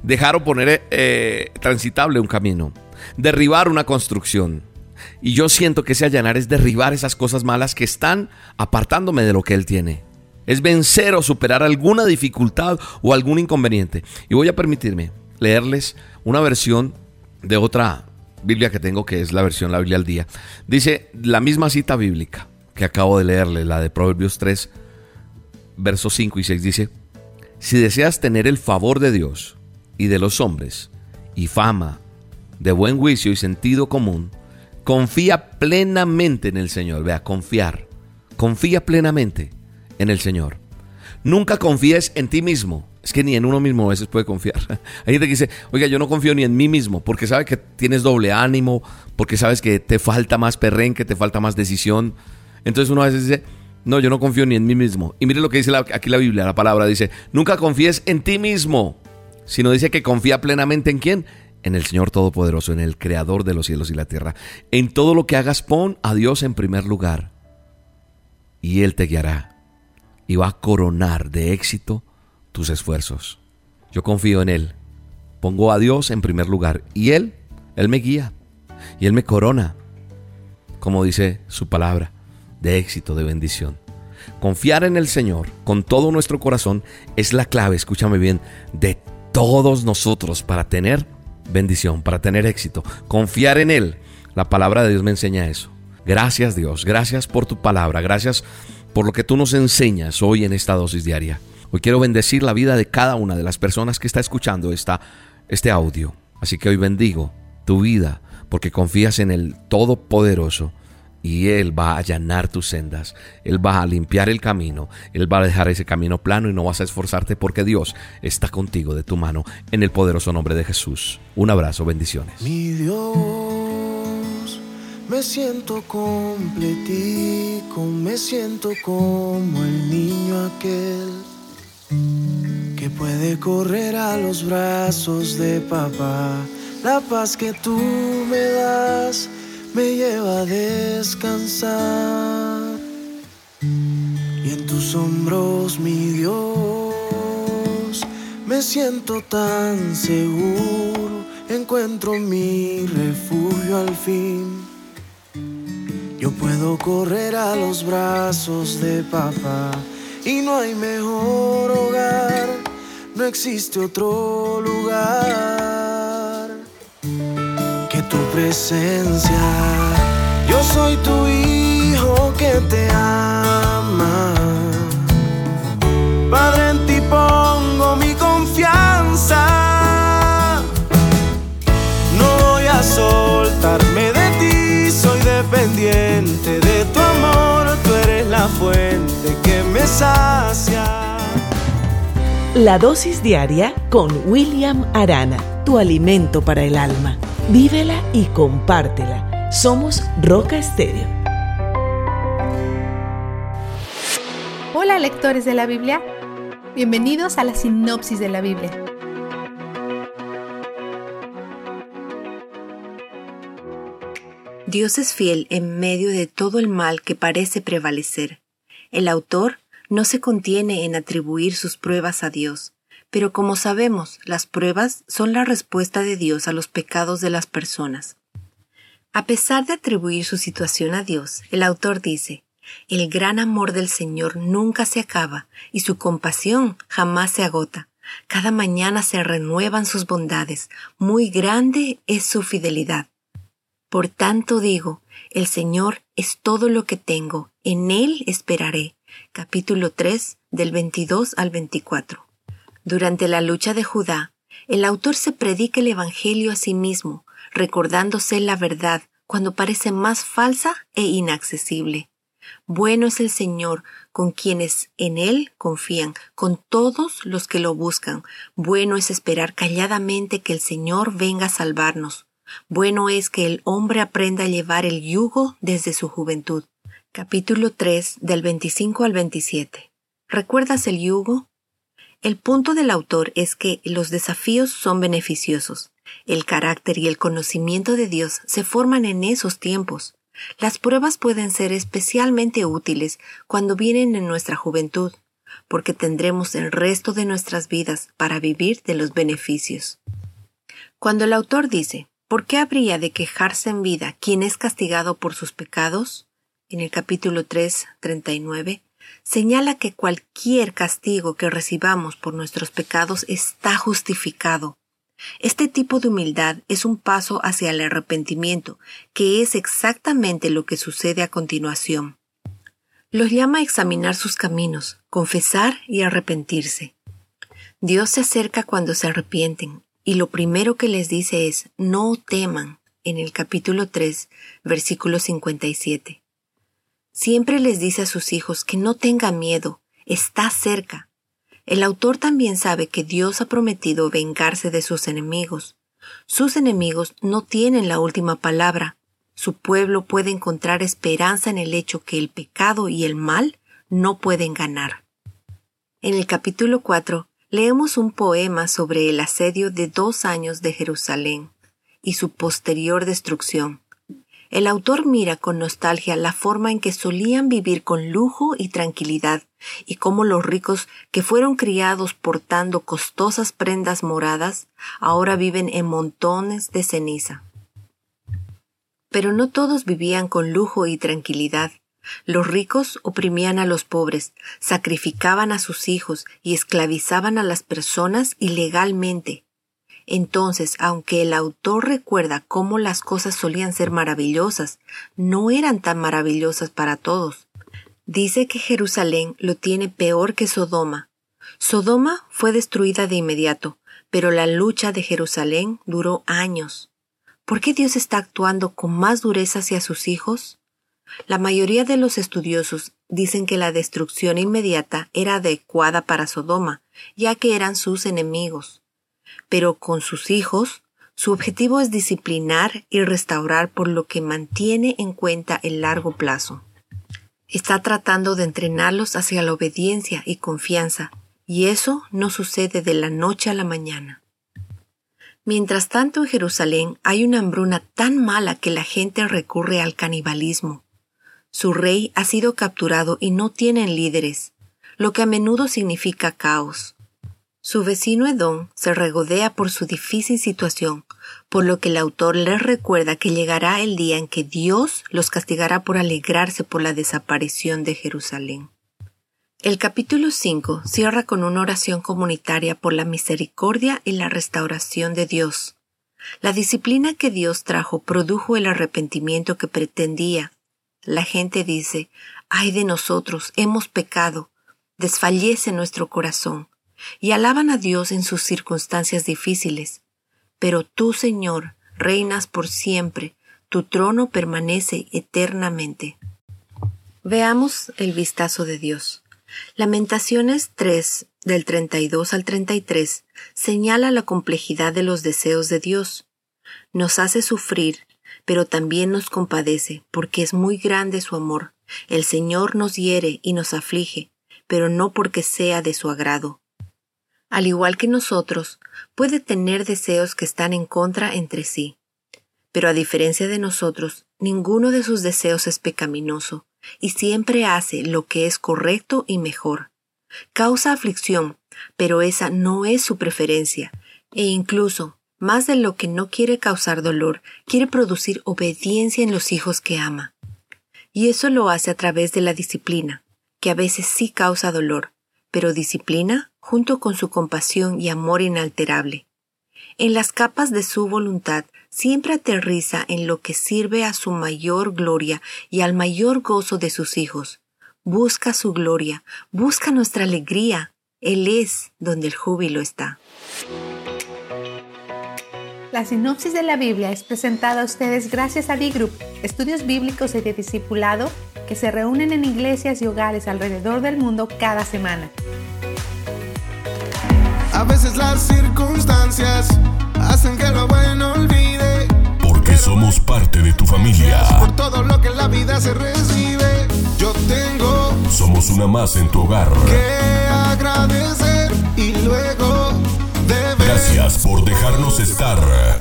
Dejar o poner eh, transitable un camino. Derribar una construcción. Y yo siento que ese allanar es derribar esas cosas malas que están apartándome de lo que Él tiene. Es vencer o superar alguna dificultad o algún inconveniente. Y voy a permitirme leerles una versión de otra Biblia que tengo, que es la versión La Biblia al Día. Dice la misma cita bíblica que acabo de leerle, la de Proverbios 3, versos 5 y 6, dice, si deseas tener el favor de Dios y de los hombres, y fama, de buen juicio y sentido común, confía plenamente en el Señor. Vea, confiar. Confía plenamente en el Señor. Nunca confíes en ti mismo. Es que ni en uno mismo a veces puede confiar. Hay gente que dice, oiga, yo no confío ni en mí mismo, porque sabe que tienes doble ánimo, porque sabes que te falta más perrenque, te falta más decisión. Entonces uno a veces dice, no, yo no confío ni en mí mismo. Y mire lo que dice aquí la Biblia, la palabra dice, nunca confíes en ti mismo, sino dice que confía plenamente en quién? En el Señor Todopoderoso, en el Creador de los cielos y la tierra. En todo lo que hagas pon a Dios en primer lugar. Y Él te guiará. Y va a coronar de éxito tus esfuerzos. Yo confío en Él. Pongo a Dios en primer lugar. Y Él, Él me guía. Y Él me corona. Como dice su palabra de éxito, de bendición. Confiar en el Señor con todo nuestro corazón es la clave, escúchame bien, de todos nosotros para tener bendición, para tener éxito. Confiar en Él. La palabra de Dios me enseña eso. Gracias Dios, gracias por tu palabra, gracias por lo que tú nos enseñas hoy en esta dosis diaria. Hoy quiero bendecir la vida de cada una de las personas que está escuchando esta, este audio. Así que hoy bendigo tu vida porque confías en el Todopoderoso y Él va a allanar tus sendas, Él va a limpiar el camino, Él va a dejar ese camino plano y no vas a esforzarte porque Dios está contigo de tu mano en el poderoso nombre de Jesús. Un abrazo, bendiciones. Mi Dios, me siento completico, me siento como el niño aquel que puede correr a los brazos de papá. La paz que tú me das me lleva a descansar. Y en tus hombros, mi Dios, me siento tan seguro, encuentro mi refugio al fin. Yo puedo correr a los brazos de papá y no hay mejor hogar, no existe otro lugar tu presencia. Yo soy tu hijo que te ama. Padre, en ti pongo mi confianza. No voy a soltarme de ti, soy dependiente de tu amor. Tú eres la fuente que me sacia. La dosis diaria con William Arana, tu alimento para el alma. Vívela y compártela. Somos Roca Estéreo. Hola lectores de la Biblia. Bienvenidos a la sinopsis de la Biblia. Dios es fiel en medio de todo el mal que parece prevalecer. El autor no se contiene en atribuir sus pruebas a Dios, pero como sabemos, las pruebas son la respuesta de Dios a los pecados de las personas. A pesar de atribuir su situación a Dios, el autor dice, el gran amor del Señor nunca se acaba y su compasión jamás se agota. Cada mañana se renuevan sus bondades, muy grande es su fidelidad. Por tanto digo, el Señor es todo lo que tengo, en Él esperaré. Capítulo 3 del 22 al 24. Durante la lucha de Judá, el autor se predica el Evangelio a sí mismo, recordándose la verdad cuando parece más falsa e inaccesible. Bueno es el Señor con quienes en Él confían, con todos los que lo buscan. Bueno es esperar calladamente que el Señor venga a salvarnos. Bueno es que el hombre aprenda a llevar el yugo desde su juventud. Capítulo 3 del 25 al 27. ¿Recuerdas el yugo? El punto del autor es que los desafíos son beneficiosos. El carácter y el conocimiento de Dios se forman en esos tiempos. Las pruebas pueden ser especialmente útiles cuando vienen en nuestra juventud, porque tendremos el resto de nuestras vidas para vivir de los beneficios. Cuando el autor dice, ¿por qué habría de quejarse en vida quien es castigado por sus pecados? En el capítulo 3, 39, señala que cualquier castigo que recibamos por nuestros pecados está justificado este tipo de humildad es un paso hacia el arrepentimiento, que es exactamente lo que sucede a continuación. Los llama a examinar sus caminos, confesar y arrepentirse. Dios se acerca cuando se arrepienten, y lo primero que les dice es no teman en el capítulo 3, versículo 57. Siempre les dice a sus hijos que no tengan miedo, está cerca, el autor también sabe que Dios ha prometido vengarse de sus enemigos. Sus enemigos no tienen la última palabra. Su pueblo puede encontrar esperanza en el hecho que el pecado y el mal no pueden ganar. En el capítulo 4 leemos un poema sobre el asedio de dos años de Jerusalén y su posterior destrucción. El autor mira con nostalgia la forma en que solían vivir con lujo y tranquilidad, y cómo los ricos que fueron criados portando costosas prendas moradas ahora viven en montones de ceniza. Pero no todos vivían con lujo y tranquilidad. Los ricos oprimían a los pobres, sacrificaban a sus hijos y esclavizaban a las personas ilegalmente, entonces, aunque el autor recuerda cómo las cosas solían ser maravillosas, no eran tan maravillosas para todos. Dice que Jerusalén lo tiene peor que Sodoma. Sodoma fue destruida de inmediato, pero la lucha de Jerusalén duró años. ¿Por qué Dios está actuando con más dureza hacia sus hijos? La mayoría de los estudiosos dicen que la destrucción inmediata era adecuada para Sodoma, ya que eran sus enemigos pero con sus hijos, su objetivo es disciplinar y restaurar por lo que mantiene en cuenta el largo plazo. Está tratando de entrenarlos hacia la obediencia y confianza, y eso no sucede de la noche a la mañana. Mientras tanto en Jerusalén hay una hambruna tan mala que la gente recurre al canibalismo. Su rey ha sido capturado y no tienen líderes, lo que a menudo significa caos. Su vecino Edom se regodea por su difícil situación, por lo que el autor les recuerda que llegará el día en que Dios los castigará por alegrarse por la desaparición de Jerusalén. El capítulo 5 cierra con una oración comunitaria por la misericordia y la restauración de Dios. La disciplina que Dios trajo produjo el arrepentimiento que pretendía. La gente dice, ay de nosotros, hemos pecado, desfallece nuestro corazón y alaban a Dios en sus circunstancias difíciles. Pero tú, Señor, reinas por siempre, tu trono permanece eternamente. Veamos el vistazo de Dios. Lamentaciones 3, del 32 al 33, señala la complejidad de los deseos de Dios. Nos hace sufrir, pero también nos compadece, porque es muy grande su amor. El Señor nos hiere y nos aflige, pero no porque sea de su agrado, al igual que nosotros, puede tener deseos que están en contra entre sí. Pero a diferencia de nosotros, ninguno de sus deseos es pecaminoso, y siempre hace lo que es correcto y mejor. Causa aflicción, pero esa no es su preferencia, e incluso, más de lo que no quiere causar dolor, quiere producir obediencia en los hijos que ama. Y eso lo hace a través de la disciplina, que a veces sí causa dolor, pero disciplina junto con su compasión y amor inalterable. En las capas de su voluntad siempre aterriza en lo que sirve a su mayor gloria y al mayor gozo de sus hijos. Busca su gloria, busca nuestra alegría. Él es donde el júbilo está. La sinopsis de la Biblia es presentada a ustedes gracias a B-Group, estudios bíblicos y de discipulado que se reúnen en iglesias y hogares alrededor del mundo cada semana. A veces las circunstancias hacen que lo bueno olvide. Porque somos parte de tu familia. Por todo lo que en la vida se recibe, yo tengo. Somos una más en tu hogar. Que agradecer y luego deber. Gracias por dejarnos estar.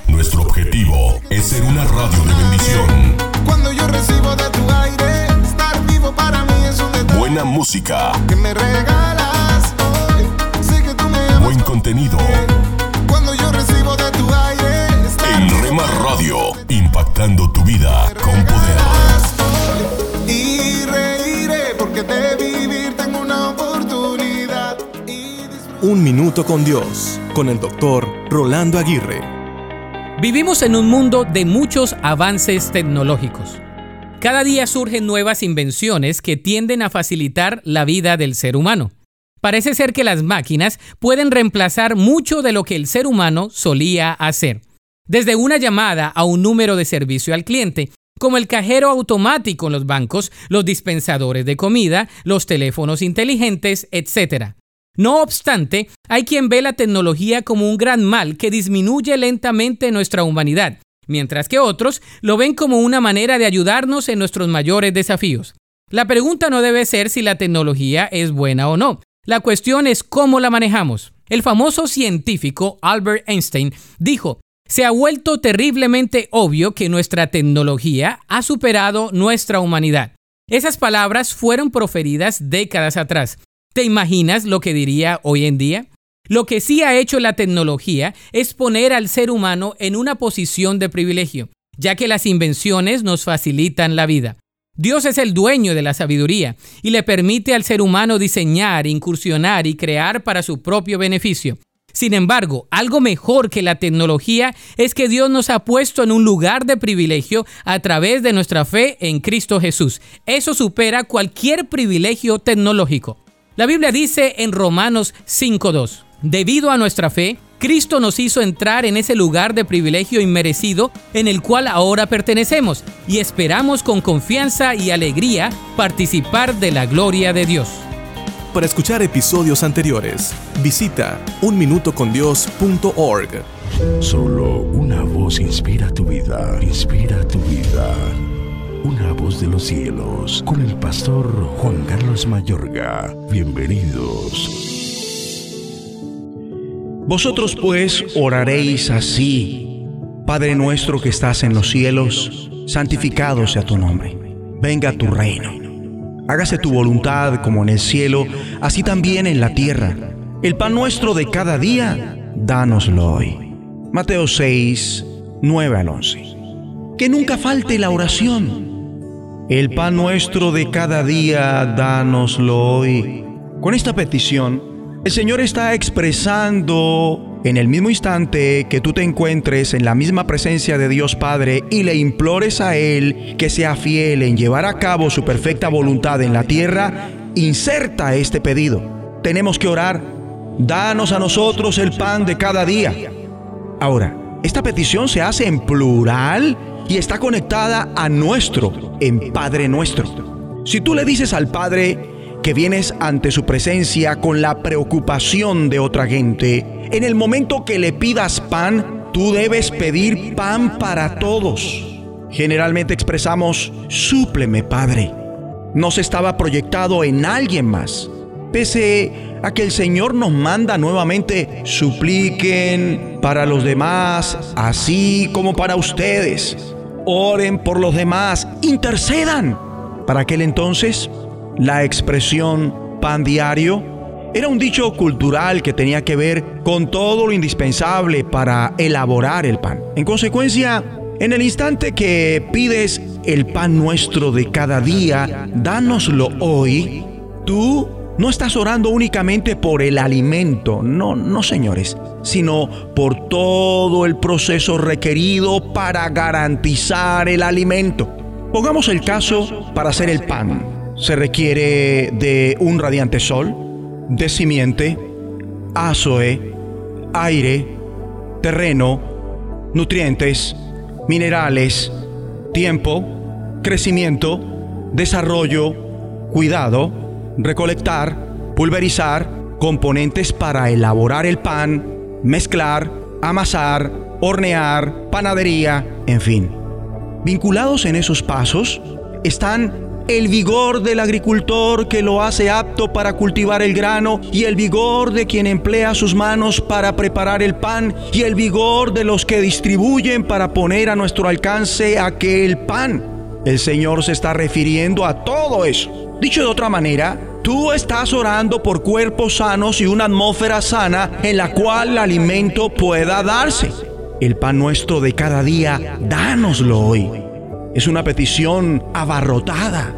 Nuestro objetivo es ser una radio de bendición. Cuando yo recibo de tu aire, estar vivo para mí es un detalle. Buena música. Que me regalas Buen contenido. Cuando yo recibo de tu aire, En Rema Radio, impactando tu vida con poder. y reiré porque de vivir tengo una oportunidad. Un minuto con Dios, con el doctor Rolando Aguirre. Vivimos en un mundo de muchos avances tecnológicos. Cada día surgen nuevas invenciones que tienden a facilitar la vida del ser humano. Parece ser que las máquinas pueden reemplazar mucho de lo que el ser humano solía hacer. Desde una llamada a un número de servicio al cliente, como el cajero automático en los bancos, los dispensadores de comida, los teléfonos inteligentes, etc. No obstante, hay quien ve la tecnología como un gran mal que disminuye lentamente nuestra humanidad, mientras que otros lo ven como una manera de ayudarnos en nuestros mayores desafíos. La pregunta no debe ser si la tecnología es buena o no. La cuestión es cómo la manejamos. El famoso científico Albert Einstein dijo, se ha vuelto terriblemente obvio que nuestra tecnología ha superado nuestra humanidad. Esas palabras fueron proferidas décadas atrás. ¿Te imaginas lo que diría hoy en día? Lo que sí ha hecho la tecnología es poner al ser humano en una posición de privilegio, ya que las invenciones nos facilitan la vida. Dios es el dueño de la sabiduría y le permite al ser humano diseñar, incursionar y crear para su propio beneficio. Sin embargo, algo mejor que la tecnología es que Dios nos ha puesto en un lugar de privilegio a través de nuestra fe en Cristo Jesús. Eso supera cualquier privilegio tecnológico. La Biblia dice en Romanos 5.2, debido a nuestra fe, Cristo nos hizo entrar en ese lugar de privilegio inmerecido en el cual ahora pertenecemos y esperamos con confianza y alegría participar de la gloria de Dios. Para escuchar episodios anteriores, visita unminutocondios.org. Solo una voz inspira tu vida, inspira tu vida. Una voz de los cielos, con el pastor Juan Carlos Mayorga. Bienvenidos. Vosotros pues oraréis así. Padre nuestro que estás en los cielos, santificado sea tu nombre. Venga tu reino. Hágase tu voluntad como en el cielo, así también en la tierra. El pan nuestro de cada día, dánoslo hoy. Mateo 6, 9 al 11. Que nunca falte la oración. El pan nuestro de cada día, dánoslo hoy. Con esta petición, el Señor está expresando en el mismo instante que tú te encuentres en la misma presencia de Dios Padre y le implores a Él que sea fiel en llevar a cabo su perfecta voluntad en la tierra, inserta este pedido. Tenemos que orar. Danos a nosotros el pan de cada día. Ahora, esta petición se hace en plural y está conectada a nuestro, en Padre nuestro. Si tú le dices al Padre, que vienes ante su presencia con la preocupación de otra gente, en el momento que le pidas pan, tú debes pedir pan para todos. Generalmente expresamos, súpleme, Padre. No se estaba proyectado en alguien más. Pese a que el Señor nos manda nuevamente, supliquen para los demás, así como para ustedes. oren por los demás, intercedan. Para aquel entonces, la expresión pan diario era un dicho cultural que tenía que ver con todo lo indispensable para elaborar el pan. En consecuencia, en el instante que pides el pan nuestro de cada día, dánoslo hoy, tú no estás orando únicamente por el alimento, no, no señores, sino por todo el proceso requerido para garantizar el alimento. Pongamos el caso para hacer el pan. Se requiere de un radiante sol, de simiente, azoe, aire, terreno, nutrientes, minerales, tiempo, crecimiento, desarrollo, cuidado, recolectar, pulverizar, componentes para elaborar el pan, mezclar, amasar, hornear, panadería, en fin. Vinculados en esos pasos están el vigor del agricultor que lo hace apto para cultivar el grano y el vigor de quien emplea sus manos para preparar el pan y el vigor de los que distribuyen para poner a nuestro alcance aquel pan. El Señor se está refiriendo a todo eso. Dicho de otra manera, tú estás orando por cuerpos sanos y una atmósfera sana en la cual el alimento pueda darse. El pan nuestro de cada día, dánoslo hoy. Es una petición abarrotada.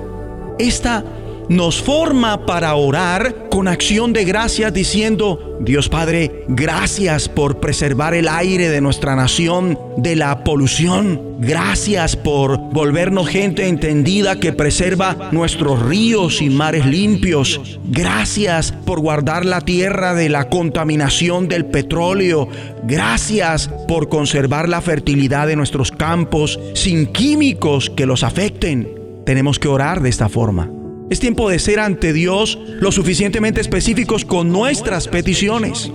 Esta nos forma para orar con acción de gracias diciendo, Dios Padre, gracias por preservar el aire de nuestra nación de la polución. Gracias por volvernos gente entendida que preserva nuestros ríos y mares limpios. Gracias por guardar la tierra de la contaminación del petróleo. Gracias por conservar la fertilidad de nuestros campos sin químicos que los afecten. Tenemos que orar de esta forma. Es tiempo de ser ante Dios lo suficientemente específicos con nuestras peticiones.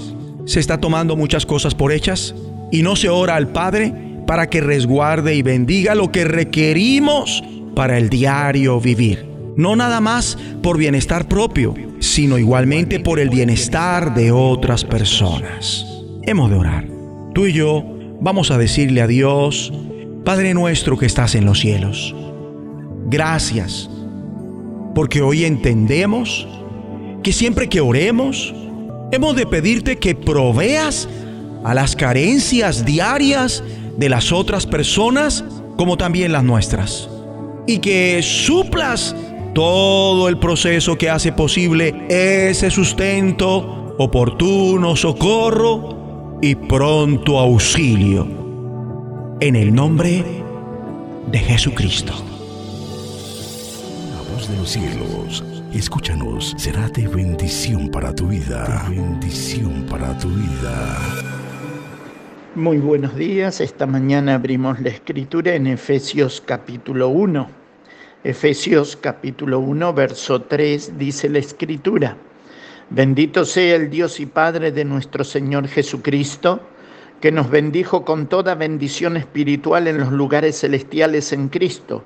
Se está tomando muchas cosas por hechas y no se ora al Padre para que resguarde y bendiga lo que requerimos para el diario vivir. No nada más por bienestar propio, sino igualmente por el bienestar de otras personas. Hemos de orar. Tú y yo vamos a decirle a Dios, Padre nuestro que estás en los cielos, gracias porque hoy entendemos que siempre que oremos, hemos de pedirte que proveas a las carencias diarias de las otras personas como también las nuestras. Y que suplas todo el proceso que hace posible ese sustento, oportuno socorro y pronto auxilio. En el nombre de Jesucristo de los cielos, escúchanos, será de bendición para tu vida. Bendición para tu vida. Muy buenos días, esta mañana abrimos la escritura en Efesios capítulo 1. Efesios capítulo 1, verso 3 dice la escritura, bendito sea el Dios y Padre de nuestro Señor Jesucristo, que nos bendijo con toda bendición espiritual en los lugares celestiales en Cristo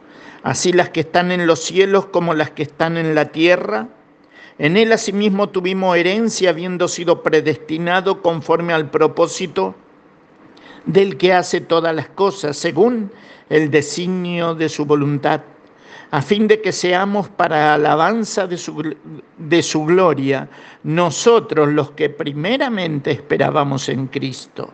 así las que están en los cielos como las que están en la tierra. En él asimismo tuvimos herencia, habiendo sido predestinado conforme al propósito del que hace todas las cosas, según el designio de su voluntad, a fin de que seamos para alabanza de su, de su gloria, nosotros los que primeramente esperábamos en Cristo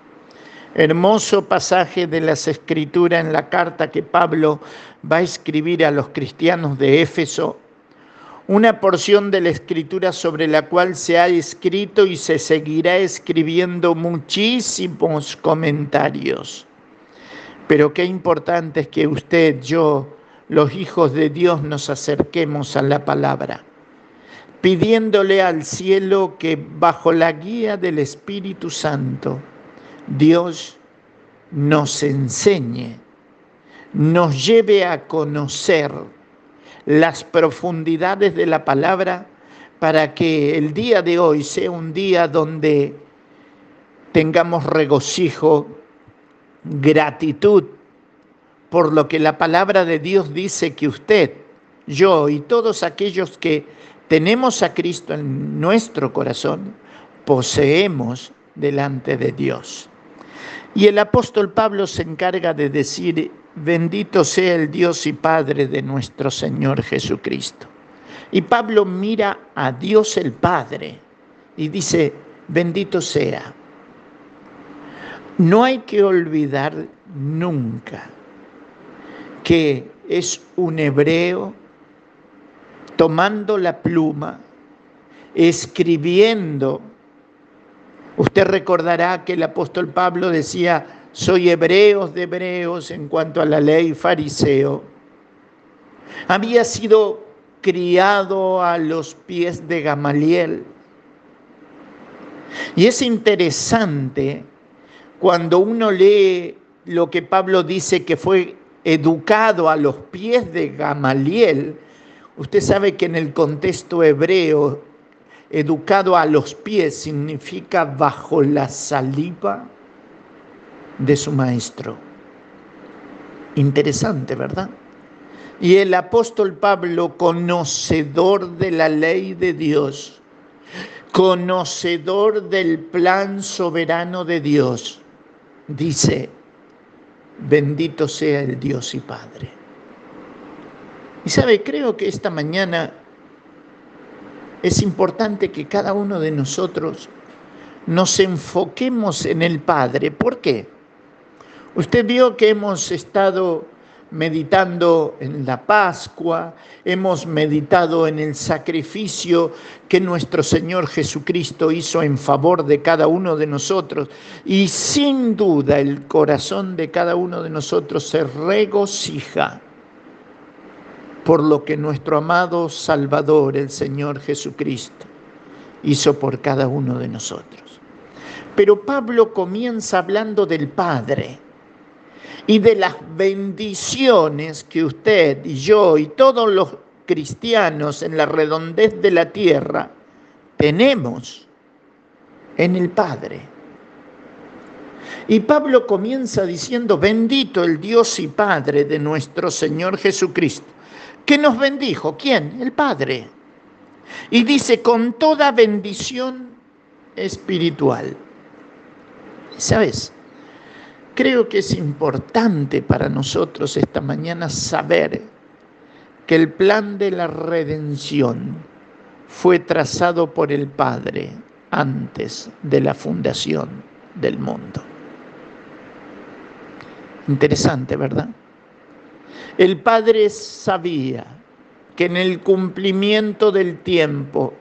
Hermoso pasaje de las escrituras en la carta que Pablo va a escribir a los cristianos de Éfeso, una porción de la escritura sobre la cual se ha escrito y se seguirá escribiendo muchísimos comentarios. Pero qué importante es que usted, yo, los hijos de Dios nos acerquemos a la palabra, pidiéndole al cielo que bajo la guía del Espíritu Santo, Dios nos enseñe, nos lleve a conocer las profundidades de la palabra para que el día de hoy sea un día donde tengamos regocijo, gratitud por lo que la palabra de Dios dice que usted, yo y todos aquellos que tenemos a Cristo en nuestro corazón, poseemos delante de Dios. Y el apóstol Pablo se encarga de decir, bendito sea el Dios y Padre de nuestro Señor Jesucristo. Y Pablo mira a Dios el Padre y dice, bendito sea. No hay que olvidar nunca que es un hebreo tomando la pluma, escribiendo. Usted recordará que el apóstol Pablo decía, soy hebreos de hebreos en cuanto a la ley fariseo. Había sido criado a los pies de Gamaliel. Y es interesante cuando uno lee lo que Pablo dice que fue educado a los pies de Gamaliel, usted sabe que en el contexto hebreo, educado a los pies significa bajo la saliva de su maestro. Interesante, ¿verdad? Y el apóstol Pablo, conocedor de la ley de Dios, conocedor del plan soberano de Dios, dice, Bendito sea el Dios y Padre. Y sabe, creo que esta mañana es importante que cada uno de nosotros nos enfoquemos en el Padre. ¿Por qué? Usted vio que hemos estado meditando en la Pascua, hemos meditado en el sacrificio que nuestro Señor Jesucristo hizo en favor de cada uno de nosotros. Y sin duda el corazón de cada uno de nosotros se regocija por lo que nuestro amado Salvador, el Señor Jesucristo, hizo por cada uno de nosotros. Pero Pablo comienza hablando del Padre y de las bendiciones que usted y yo y todos los cristianos en la redondez de la tierra tenemos en el Padre. Y Pablo comienza diciendo, bendito el Dios y Padre de nuestro Señor Jesucristo. ¿Qué nos bendijo? ¿Quién? El Padre. Y dice, con toda bendición espiritual. ¿Sabes? Creo que es importante para nosotros esta mañana saber que el plan de la redención fue trazado por el Padre antes de la fundación del mundo. Interesante, ¿verdad? El Padre sabía que en el cumplimiento del tiempo,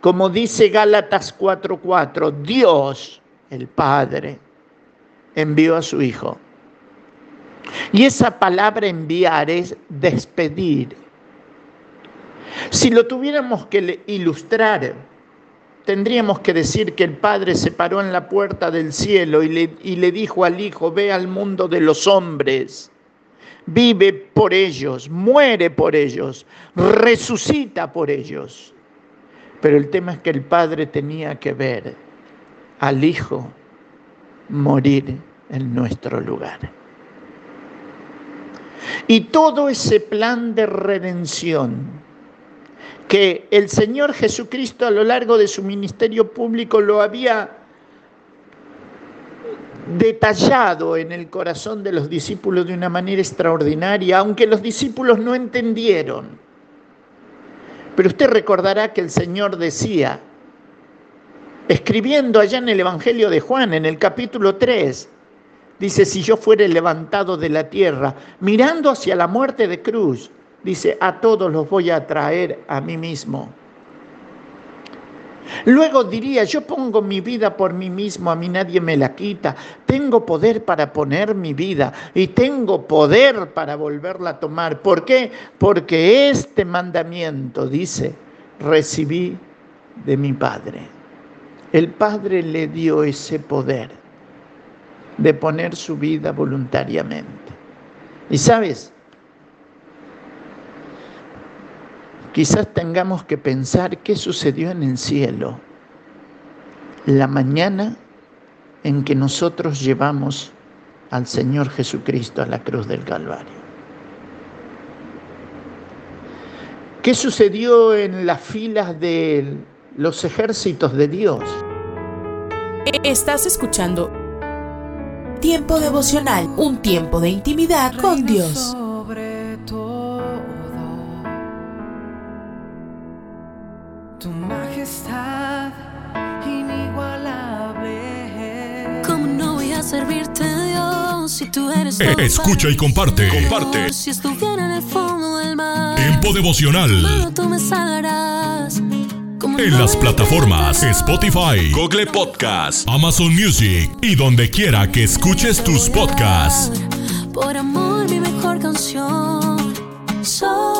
como dice Gálatas 4:4, Dios, el Padre, envió a su Hijo. Y esa palabra enviar es despedir. Si lo tuviéramos que ilustrar, tendríamos que decir que el Padre se paró en la puerta del cielo y le, y le dijo al Hijo, ve al mundo de los hombres, vive por ellos, muere por ellos, resucita por ellos. Pero el tema es que el Padre tenía que ver al Hijo morir en nuestro lugar. Y todo ese plan de redención que el Señor Jesucristo a lo largo de su ministerio público lo había detallado en el corazón de los discípulos de una manera extraordinaria, aunque los discípulos no entendieron. Pero usted recordará que el Señor decía, escribiendo allá en el Evangelio de Juan, en el capítulo 3, dice, si yo fuere levantado de la tierra, mirando hacia la muerte de cruz, dice, a todos los voy a traer a mí mismo. Luego diría, yo pongo mi vida por mí mismo, a mí nadie me la quita. Tengo poder para poner mi vida y tengo poder para volverla a tomar. ¿Por qué? Porque este mandamiento dice, recibí de mi Padre. El Padre le dio ese poder de poner su vida voluntariamente. Y sabes, Quizás tengamos que pensar qué sucedió en el cielo la mañana en que nosotros llevamos al Señor Jesucristo a la cruz del Calvario. ¿Qué sucedió en las filas de los ejércitos de Dios? Estás escuchando Tiempo devocional, un tiempo de intimidad con Dios. Servirte Dios si tú eres eh, Escucha y comparte. Comparte. Si estuviera en el fondo del mar. Tiempo devocional. Tú me en las plataformas Spotify, Google Podcast, Amazon Music y donde quiera que escuches tus podcasts. Por amor, mi mejor canción. Solo